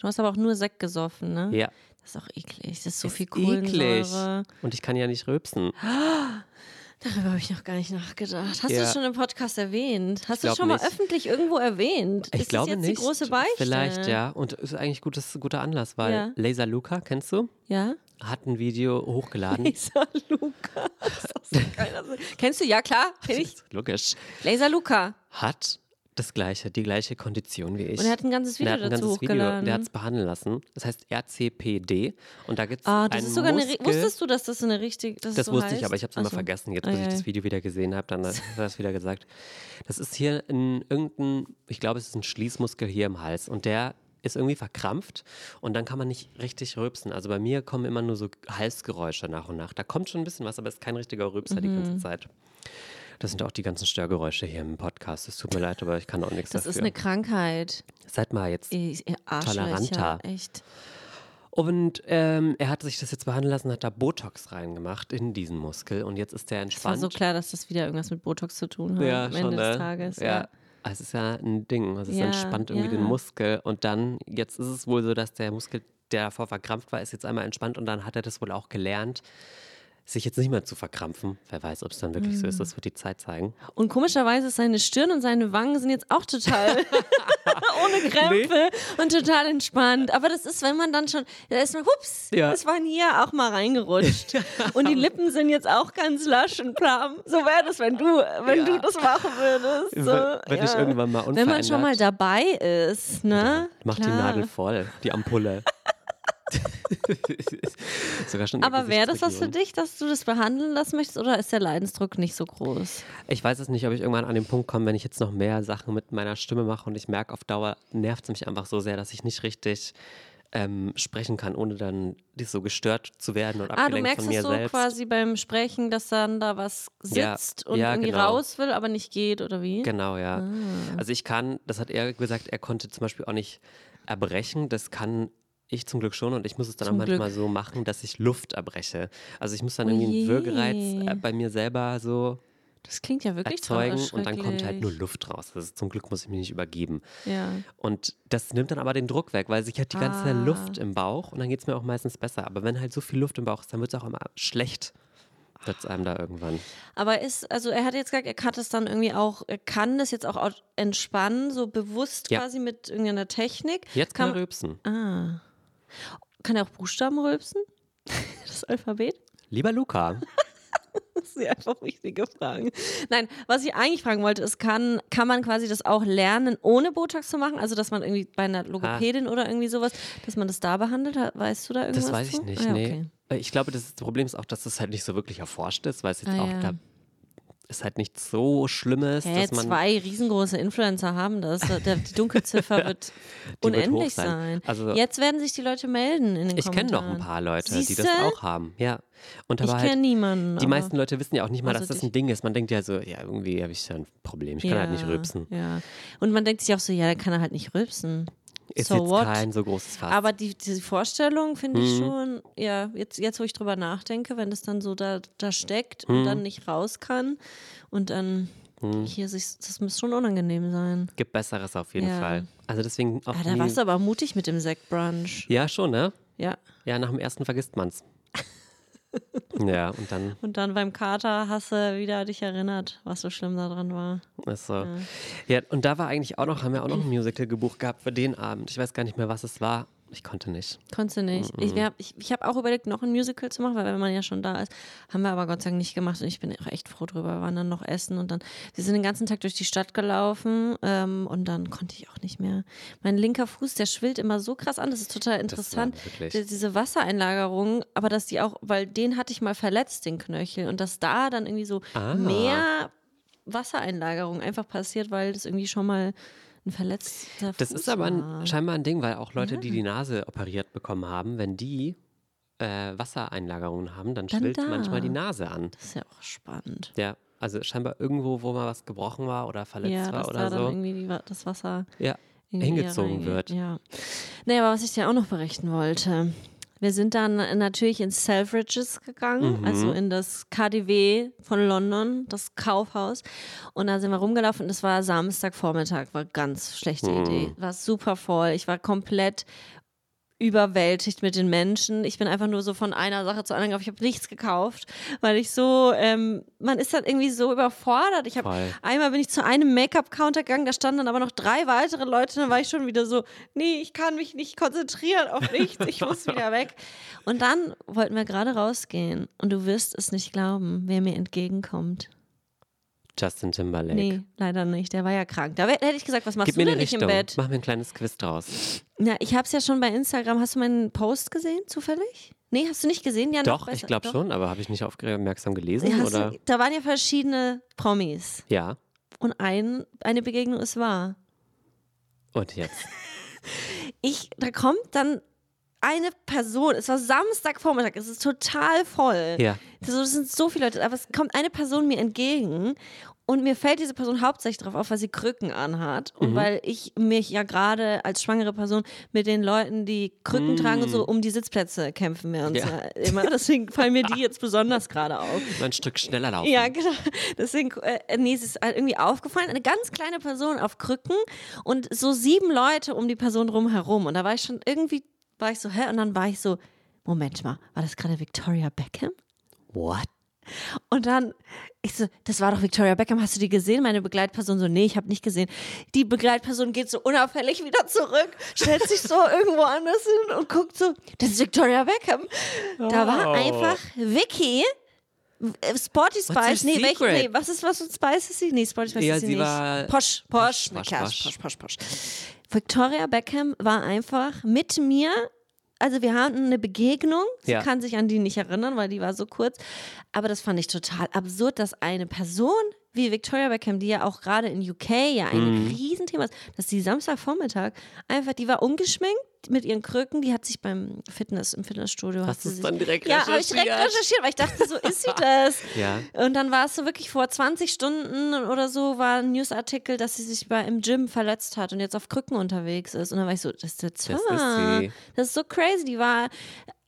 [SPEAKER 1] Du hast aber auch nur Sekt gesoffen, ne?
[SPEAKER 2] Ja.
[SPEAKER 1] Das ist auch eklig. Das ist so
[SPEAKER 2] Ist
[SPEAKER 1] viel
[SPEAKER 2] eklig.
[SPEAKER 1] Kohlensäure.
[SPEAKER 2] Und ich kann ja nicht rülpsen. [GASPS]
[SPEAKER 1] Darüber habe ich noch gar nicht nachgedacht. Hast du
[SPEAKER 2] Ja.
[SPEAKER 1] das schon im Podcast erwähnt? Hast du es schon mal
[SPEAKER 2] nicht.
[SPEAKER 1] öffentlich irgendwo erwähnt?
[SPEAKER 2] Ich
[SPEAKER 1] ist
[SPEAKER 2] glaube
[SPEAKER 1] das jetzt
[SPEAKER 2] nicht.
[SPEAKER 1] die große Beichte?
[SPEAKER 2] Vielleicht, ja. Und ist eigentlich gutes, guter Anlass, weil
[SPEAKER 1] Ja.
[SPEAKER 2] Laser Luca, kennst du?
[SPEAKER 1] Ja?
[SPEAKER 2] Hat ein Video hochgeladen.
[SPEAKER 1] Laser Luca. [LAUGHS] Das [LAUGHS] Kennst du? Ja, klar. Kenn ich.
[SPEAKER 2] Logisch.
[SPEAKER 1] Laser Luca.
[SPEAKER 2] Hat das gleiche, die gleiche Kondition wie ich.
[SPEAKER 1] Und er hat ein ganzes Video
[SPEAKER 2] hat ein
[SPEAKER 1] dazu
[SPEAKER 2] ganzes Video,
[SPEAKER 1] hochgeladen.
[SPEAKER 2] der hat es behandeln lassen. Das heißt RCPD. Und da gibt es
[SPEAKER 1] ah, das ist sogar eine.
[SPEAKER 2] Muskel.
[SPEAKER 1] Ri- Wusstest du, dass das eine richtig. Dass es
[SPEAKER 2] Das
[SPEAKER 1] so
[SPEAKER 2] wusste
[SPEAKER 1] heißt?
[SPEAKER 2] ich, aber ich habe es immer
[SPEAKER 1] so.
[SPEAKER 2] vergessen. Jetzt,
[SPEAKER 1] Ah,
[SPEAKER 2] bis ich das. Video wieder gesehen habe, dann hat er das wieder gesagt. Das ist hier in irgendein, ich glaube, es ist ein Schließmuskel hier im Hals. Und der ist irgendwie verkrampft und dann kann man nicht richtig rülpsen. Also bei mir kommen immer nur so Halsgeräusche nach und nach. Da kommt schon ein bisschen was, aber es ist kein richtiger Rülpser die
[SPEAKER 1] Mhm.
[SPEAKER 2] ganze Zeit. Das sind auch die ganzen Störgeräusche hier im Podcast. Es tut mir leid, aber ich kann auch nichts
[SPEAKER 1] Das
[SPEAKER 2] dafür.
[SPEAKER 1] ist eine Krankheit.
[SPEAKER 2] Seid mal jetzt
[SPEAKER 1] Arschlöcher.
[SPEAKER 2] Toleranter.
[SPEAKER 1] Echt.
[SPEAKER 2] Und ähm, er hat sich das jetzt behandeln lassen, hat da Botox reingemacht in diesen Muskel und jetzt ist der
[SPEAKER 1] Es war
[SPEAKER 2] entspannt.
[SPEAKER 1] so klar, dass das wieder irgendwas mit Botox zu tun hat
[SPEAKER 2] ja,
[SPEAKER 1] am
[SPEAKER 2] schon,
[SPEAKER 1] Ende
[SPEAKER 2] ne?
[SPEAKER 1] des Tages.
[SPEAKER 2] Ja. Es ist ja ein Ding. Es ist
[SPEAKER 1] Ja,
[SPEAKER 2] entspannt irgendwie
[SPEAKER 1] ja.
[SPEAKER 2] den Muskel und dann, jetzt ist es wohl so, dass der Muskel, der davor verkrampft war, ist jetzt einmal entspannt und dann hat er das wohl auch gelernt, sich jetzt nicht mehr zu verkrampfen. Wer weiß, ob es dann wirklich so
[SPEAKER 1] Mhm.
[SPEAKER 2] ist, das wird die Zeit zeigen.
[SPEAKER 1] Und komischerweise ist seine Stirn und seine Wangen sind jetzt auch total [LAUGHS] [LAUGHS] ohne Krämpfe und total entspannt. Aber das ist, wenn man dann schon, da ist man, hups,
[SPEAKER 2] Ja.
[SPEAKER 1] das war hier auch mal reingerutscht. und die Lippen sind jetzt auch ganz lasch und plam. So wäre das, wenn du, wenn
[SPEAKER 2] Ja.
[SPEAKER 1] du das machen würdest. So,
[SPEAKER 2] Wenn ich irgendwann mal
[SPEAKER 1] Wenn man schon mal dabei ist, ne?
[SPEAKER 2] Macht die. Nadel voll, die Ampulle.
[SPEAKER 1] Aber wäre das was für dich, dass du das behandeln lassen möchtest oder ist der Leidensdruck nicht so groß?
[SPEAKER 2] Ich weiß es nicht, ob ich irgendwann an den Punkt komme, wenn ich jetzt noch mehr Sachen mit meiner Stimme mache und ich merke, auf Dauer nervt es mich einfach so sehr, dass ich nicht richtig ähm, sprechen kann, ohne dann so gestört zu werden und
[SPEAKER 1] Ah, du
[SPEAKER 2] abgelenkt
[SPEAKER 1] merkst
[SPEAKER 2] von mir
[SPEAKER 1] es so
[SPEAKER 2] selbst.
[SPEAKER 1] quasi beim Sprechen, dass dann da was
[SPEAKER 2] Ja,
[SPEAKER 1] sitzt und
[SPEAKER 2] ja,
[SPEAKER 1] irgendwie
[SPEAKER 2] genau.
[SPEAKER 1] raus will, aber nicht geht oder wie?
[SPEAKER 2] Genau, ja.
[SPEAKER 1] Ah.
[SPEAKER 2] Also ich kann, das hat er gesagt, er konnte zum Beispiel auch nicht erbrechen. Das kann ich zum Glück schon und ich muss es dann
[SPEAKER 1] Zum
[SPEAKER 2] auch manchmal
[SPEAKER 1] Glück.
[SPEAKER 2] so machen, dass ich Luft erbreche. Also ich muss dann irgendwie einen Würgereiz äh, bei mir selber so
[SPEAKER 1] Das klingt ja wirklich
[SPEAKER 2] erzeugen und dann kommt halt nur. Luft raus. Also zum Glück muss ich mich nicht übergeben.
[SPEAKER 1] Ja.
[SPEAKER 2] Und das nimmt dann aber den Druck weg, weil sich hat die ganze
[SPEAKER 1] Ah.
[SPEAKER 2] Luft im Bauch und dann geht es mir auch meistens besser. Aber wenn halt so viel Luft im Bauch ist, dann wird es auch immer schlecht. Wird es einem da irgendwann.
[SPEAKER 1] Aber ist, also er hat jetzt gesagt, er kann das dann irgendwie auch, er kann das jetzt auch au- entspannen, so bewusst
[SPEAKER 2] Ja.
[SPEAKER 1] quasi mit irgendeiner Technik.
[SPEAKER 2] Jetzt kann
[SPEAKER 1] Kann-
[SPEAKER 2] er rülpsen.
[SPEAKER 1] Ah. Kann er auch Buchstaben rülpsen? [LAUGHS] Das Alphabet?
[SPEAKER 2] Lieber Luca, [LAUGHS]
[SPEAKER 1] Das sind einfach wichtige Fragen. Nein, was ich eigentlich fragen wollte, ist, kann, kann man quasi das auch lernen, ohne Botox zu machen? Also, dass man irgendwie bei einer Logopädin oder irgendwie sowas, dass man das da behandelt hat? Weißt du da irgendwas
[SPEAKER 2] das weiß ich
[SPEAKER 1] zu?
[SPEAKER 2] nicht.
[SPEAKER 1] Ah, ja,
[SPEAKER 2] nee.
[SPEAKER 1] okay.
[SPEAKER 2] Äh, Ich glaube, das Problem ist auch, dass das halt nicht so wirklich erforscht ist, weil es jetzt
[SPEAKER 1] Ah,
[SPEAKER 2] auch
[SPEAKER 1] ja.
[SPEAKER 2] da ist halt nichts so Schlimmes,
[SPEAKER 1] Hä,
[SPEAKER 2] dass man
[SPEAKER 1] zwei riesengroße Influencer haben das. Die [LAUGHS] Dunkelziffer wird
[SPEAKER 2] Die wird
[SPEAKER 1] unendlich
[SPEAKER 2] hoch sein.
[SPEAKER 1] sein.
[SPEAKER 2] Also-
[SPEAKER 1] Jetzt werden sich die Leute melden in den
[SPEAKER 2] ich kenne noch
[SPEAKER 1] Kommentaren.
[SPEAKER 2] ein paar Leute, die das
[SPEAKER 1] Siehste?
[SPEAKER 2] auch haben. Ja. Und
[SPEAKER 1] Ich
[SPEAKER 2] aber
[SPEAKER 1] kenne
[SPEAKER 2] halt
[SPEAKER 1] niemanden.
[SPEAKER 2] die meisten Leute wissen ja auch nicht mal,
[SPEAKER 1] Also
[SPEAKER 2] dass das ein Ding ist. Man denkt ja so, ja, irgendwie habe ich ja ein Problem. Ich kann halt nicht rülpsen.
[SPEAKER 1] Ja. Und man denkt sich auch so, ja, dann kann er halt nicht rülpsen.
[SPEAKER 2] Ist
[SPEAKER 1] so
[SPEAKER 2] jetzt
[SPEAKER 1] what?
[SPEAKER 2] kein so großes Fass.
[SPEAKER 1] Aber die, die Vorstellung finde ich
[SPEAKER 2] Mhm.
[SPEAKER 1] schon, ja, jetzt, jetzt wo ich drüber nachdenke, wenn das dann so da, da steckt
[SPEAKER 2] Mhm.
[SPEAKER 1] und dann nicht raus kann und dann hier sich, das muss schon unangenehm sein.
[SPEAKER 2] gibt Besseres auf jeden
[SPEAKER 1] Ja.
[SPEAKER 2] Fall. Also deswegen auch
[SPEAKER 1] Ah, da warst du aber mutig mit dem Sektbrunch.
[SPEAKER 2] Ja, schon, ne?
[SPEAKER 1] Ja.
[SPEAKER 2] Ja, nach dem ersten vergisst man's. [LAUGHS] [LAUGHS] ja, und dann
[SPEAKER 1] Und dann beim Kater hast du wieder dich erinnert, was so schlimm da dran war.
[SPEAKER 2] ist so. Ja. und da war eigentlich auch noch, haben wir auch noch ein Musical gebucht gehabt für den Abend. Ich weiß gar nicht mehr, was es war. Ich konnte nicht.
[SPEAKER 1] Konntest du nicht. Ich, wir hab- ich, ich habe auch überlegt, noch ein Musical zu machen, weil wenn man ja schon da ist, haben wir aber Gott sei Dank nicht gemacht und ich bin auch echt froh drüber. Wir waren dann noch essen und dann, wir sind den ganzen Tag durch die Stadt gelaufen ähm, und dann konnte ich auch nicht mehr. Mein linker Fuß, der schwillt immer so krass an, das ist total interessant. Die- Diese Wassereinlagerung, aber dass die auch, weil den hatte ich mal verletzt, den Knöchel und dass da dann irgendwie so
[SPEAKER 2] Ah.
[SPEAKER 1] mehr Wassereinlagerung einfach passiert, weil das irgendwie schon mal ein verletzter
[SPEAKER 2] Das
[SPEAKER 1] Fuß
[SPEAKER 2] ist aber ein, scheinbar ein Ding, weil auch Leute, die die Nase operiert bekommen haben, wenn die äh, Wassereinlagerungen haben, dann,
[SPEAKER 1] Dann
[SPEAKER 2] schwillt
[SPEAKER 1] da.
[SPEAKER 2] manchmal die Nase an.
[SPEAKER 1] Das ist ja auch spannend.
[SPEAKER 2] Ja, also scheinbar irgendwo, wo mal was gebrochen war oder verletzt
[SPEAKER 1] ja,
[SPEAKER 2] war oder
[SPEAKER 1] da dann
[SPEAKER 2] so.
[SPEAKER 1] irgendwie die, das Wasser
[SPEAKER 2] Ja, hingezogen wird.
[SPEAKER 1] Ja. Nee, aber was ich dir auch noch berichten wollte. Wir sind dann natürlich ins Selfridges gegangen,
[SPEAKER 2] Mhm.
[SPEAKER 1] also in das KDW von London, das Kaufhaus. Und da sind wir rumgelaufen und es war Samstagvormittag, war ganz schlechte
[SPEAKER 2] Mhm.
[SPEAKER 1] Idee. War super voll. Ich war komplett überwältigt mit den Menschen. Ich bin einfach nur so von einer Sache zur anderen. Ich habe nichts gekauft, weil ich so, ähm, man ist dann irgendwie so überfordert. Ich habe einmal bin ich zu einem Make-up-Counter gegangen, da standen dann aber noch drei weitere Leute. Dann war ich schon wieder so, nee, ich kann mich nicht konzentrieren auf nichts. Ich muss [LAUGHS] wieder weg. Und dann wollten wir gerade rausgehen und du wirst es nicht glauben, wer mir entgegenkommt.
[SPEAKER 2] Justin Timberlake.
[SPEAKER 1] Nee, leider nicht. Der war ja krank. Da hätte ich gesagt, was machst
[SPEAKER 2] Gib
[SPEAKER 1] du
[SPEAKER 2] mir
[SPEAKER 1] denn
[SPEAKER 2] eine
[SPEAKER 1] nicht
[SPEAKER 2] Richtung.
[SPEAKER 1] im Bett?
[SPEAKER 2] Mach mir ein kleines Quiz draus.
[SPEAKER 1] Ja, ich habe es ja schon bei Instagram. Hast du meinen Post gesehen, zufällig? Nee, hast du nicht gesehen? Ja,
[SPEAKER 2] Doch, ich glaube schon, aber habe ich nicht aufmerksam gelesen?
[SPEAKER 1] Ja,
[SPEAKER 2] oder?
[SPEAKER 1] du, da waren ja verschiedene Promis.
[SPEAKER 2] Ja.
[SPEAKER 1] Und ein, eine Begegnung ist wahr.
[SPEAKER 2] Und jetzt? [LAUGHS]
[SPEAKER 1] Ich, da kommt dann eine Person, es war Samstagvormittag, es ist total voll.
[SPEAKER 2] Ja.
[SPEAKER 1] Das, das sind so viele Leute, aber es kommt eine Person mir entgegen und mir fällt diese Person hauptsächlich darauf auf, weil sie Krücken anhat
[SPEAKER 2] Mhm.
[SPEAKER 1] und weil ich mich ja gerade als schwangere Person mit den Leuten, die Krücken tragen und so um die Sitzplätze kämpfen wir uns.
[SPEAKER 2] Ja.
[SPEAKER 1] ja. immer. [LAUGHS] Deswegen fallen mir die jetzt besonders gerade auf.
[SPEAKER 2] Mal ein Stück schneller laufen.
[SPEAKER 1] Ja, genau. Deswegen, äh, nee, es ist halt irgendwie aufgefallen. Eine ganz kleine Person auf Krücken und so sieben Leute um die Person rumherum. Und da war ich schon irgendwie, war ich so, hä? Und dann war ich so, Moment mal, war das gerade Victoria Beckham?
[SPEAKER 2] What?
[SPEAKER 1] Und dann, ich so, das war doch Victoria Beckham, hast du die gesehen? Meine Begleitperson so, nee, ich habe nicht gesehen. Die Begleitperson geht so unauffällig wieder zurück, stellt sich so [LAUGHS] irgendwo anders hin und guckt so, das ist Victoria Beckham. Da war
[SPEAKER 2] Oh.
[SPEAKER 1] einfach Vicky. äh, Sporty Spice, nee, welch, nee, was ist was mit Spice ist sie? Nee, Sporty Spice
[SPEAKER 2] Ja,
[SPEAKER 1] ist sie,
[SPEAKER 2] sie
[SPEAKER 1] nicht.
[SPEAKER 2] war-
[SPEAKER 1] Posch, Posch,
[SPEAKER 2] Posch,
[SPEAKER 1] na
[SPEAKER 2] posch,
[SPEAKER 1] klar,
[SPEAKER 2] posch.
[SPEAKER 1] Victoria Beckham war einfach mit mir also wir hatten eine Begegnung. Sie
[SPEAKER 2] Ja.
[SPEAKER 1] kann sich an die nicht erinnern, weil die war so kurz. Aber das fand ich total absurd, dass eine Person wie Victoria Beckham, die ja auch gerade in UK ja ein
[SPEAKER 2] Mhm.
[SPEAKER 1] Riesenthema ist, dass die Samstagvormittag einfach, die war ungeschminkt mit ihren Krücken, die hat sich beim Fitness, im Fitnessstudio.
[SPEAKER 2] Hast du es dann direkt
[SPEAKER 1] Ja, habe ich direkt
[SPEAKER 2] recherchiert?
[SPEAKER 1] recherchiert, weil ich dachte, so ist sie das. [LAUGHS]
[SPEAKER 2] Ja.
[SPEAKER 1] Und dann war es so wirklich vor 20 Stunden oder so, war ein Newsartikel, dass sie sich bei, im Gym verletzt hat und jetzt auf Krücken unterwegs ist. Und dann war ich so, das ist jetzt
[SPEAKER 2] Das ist.
[SPEAKER 1] Das ist so crazy. Die war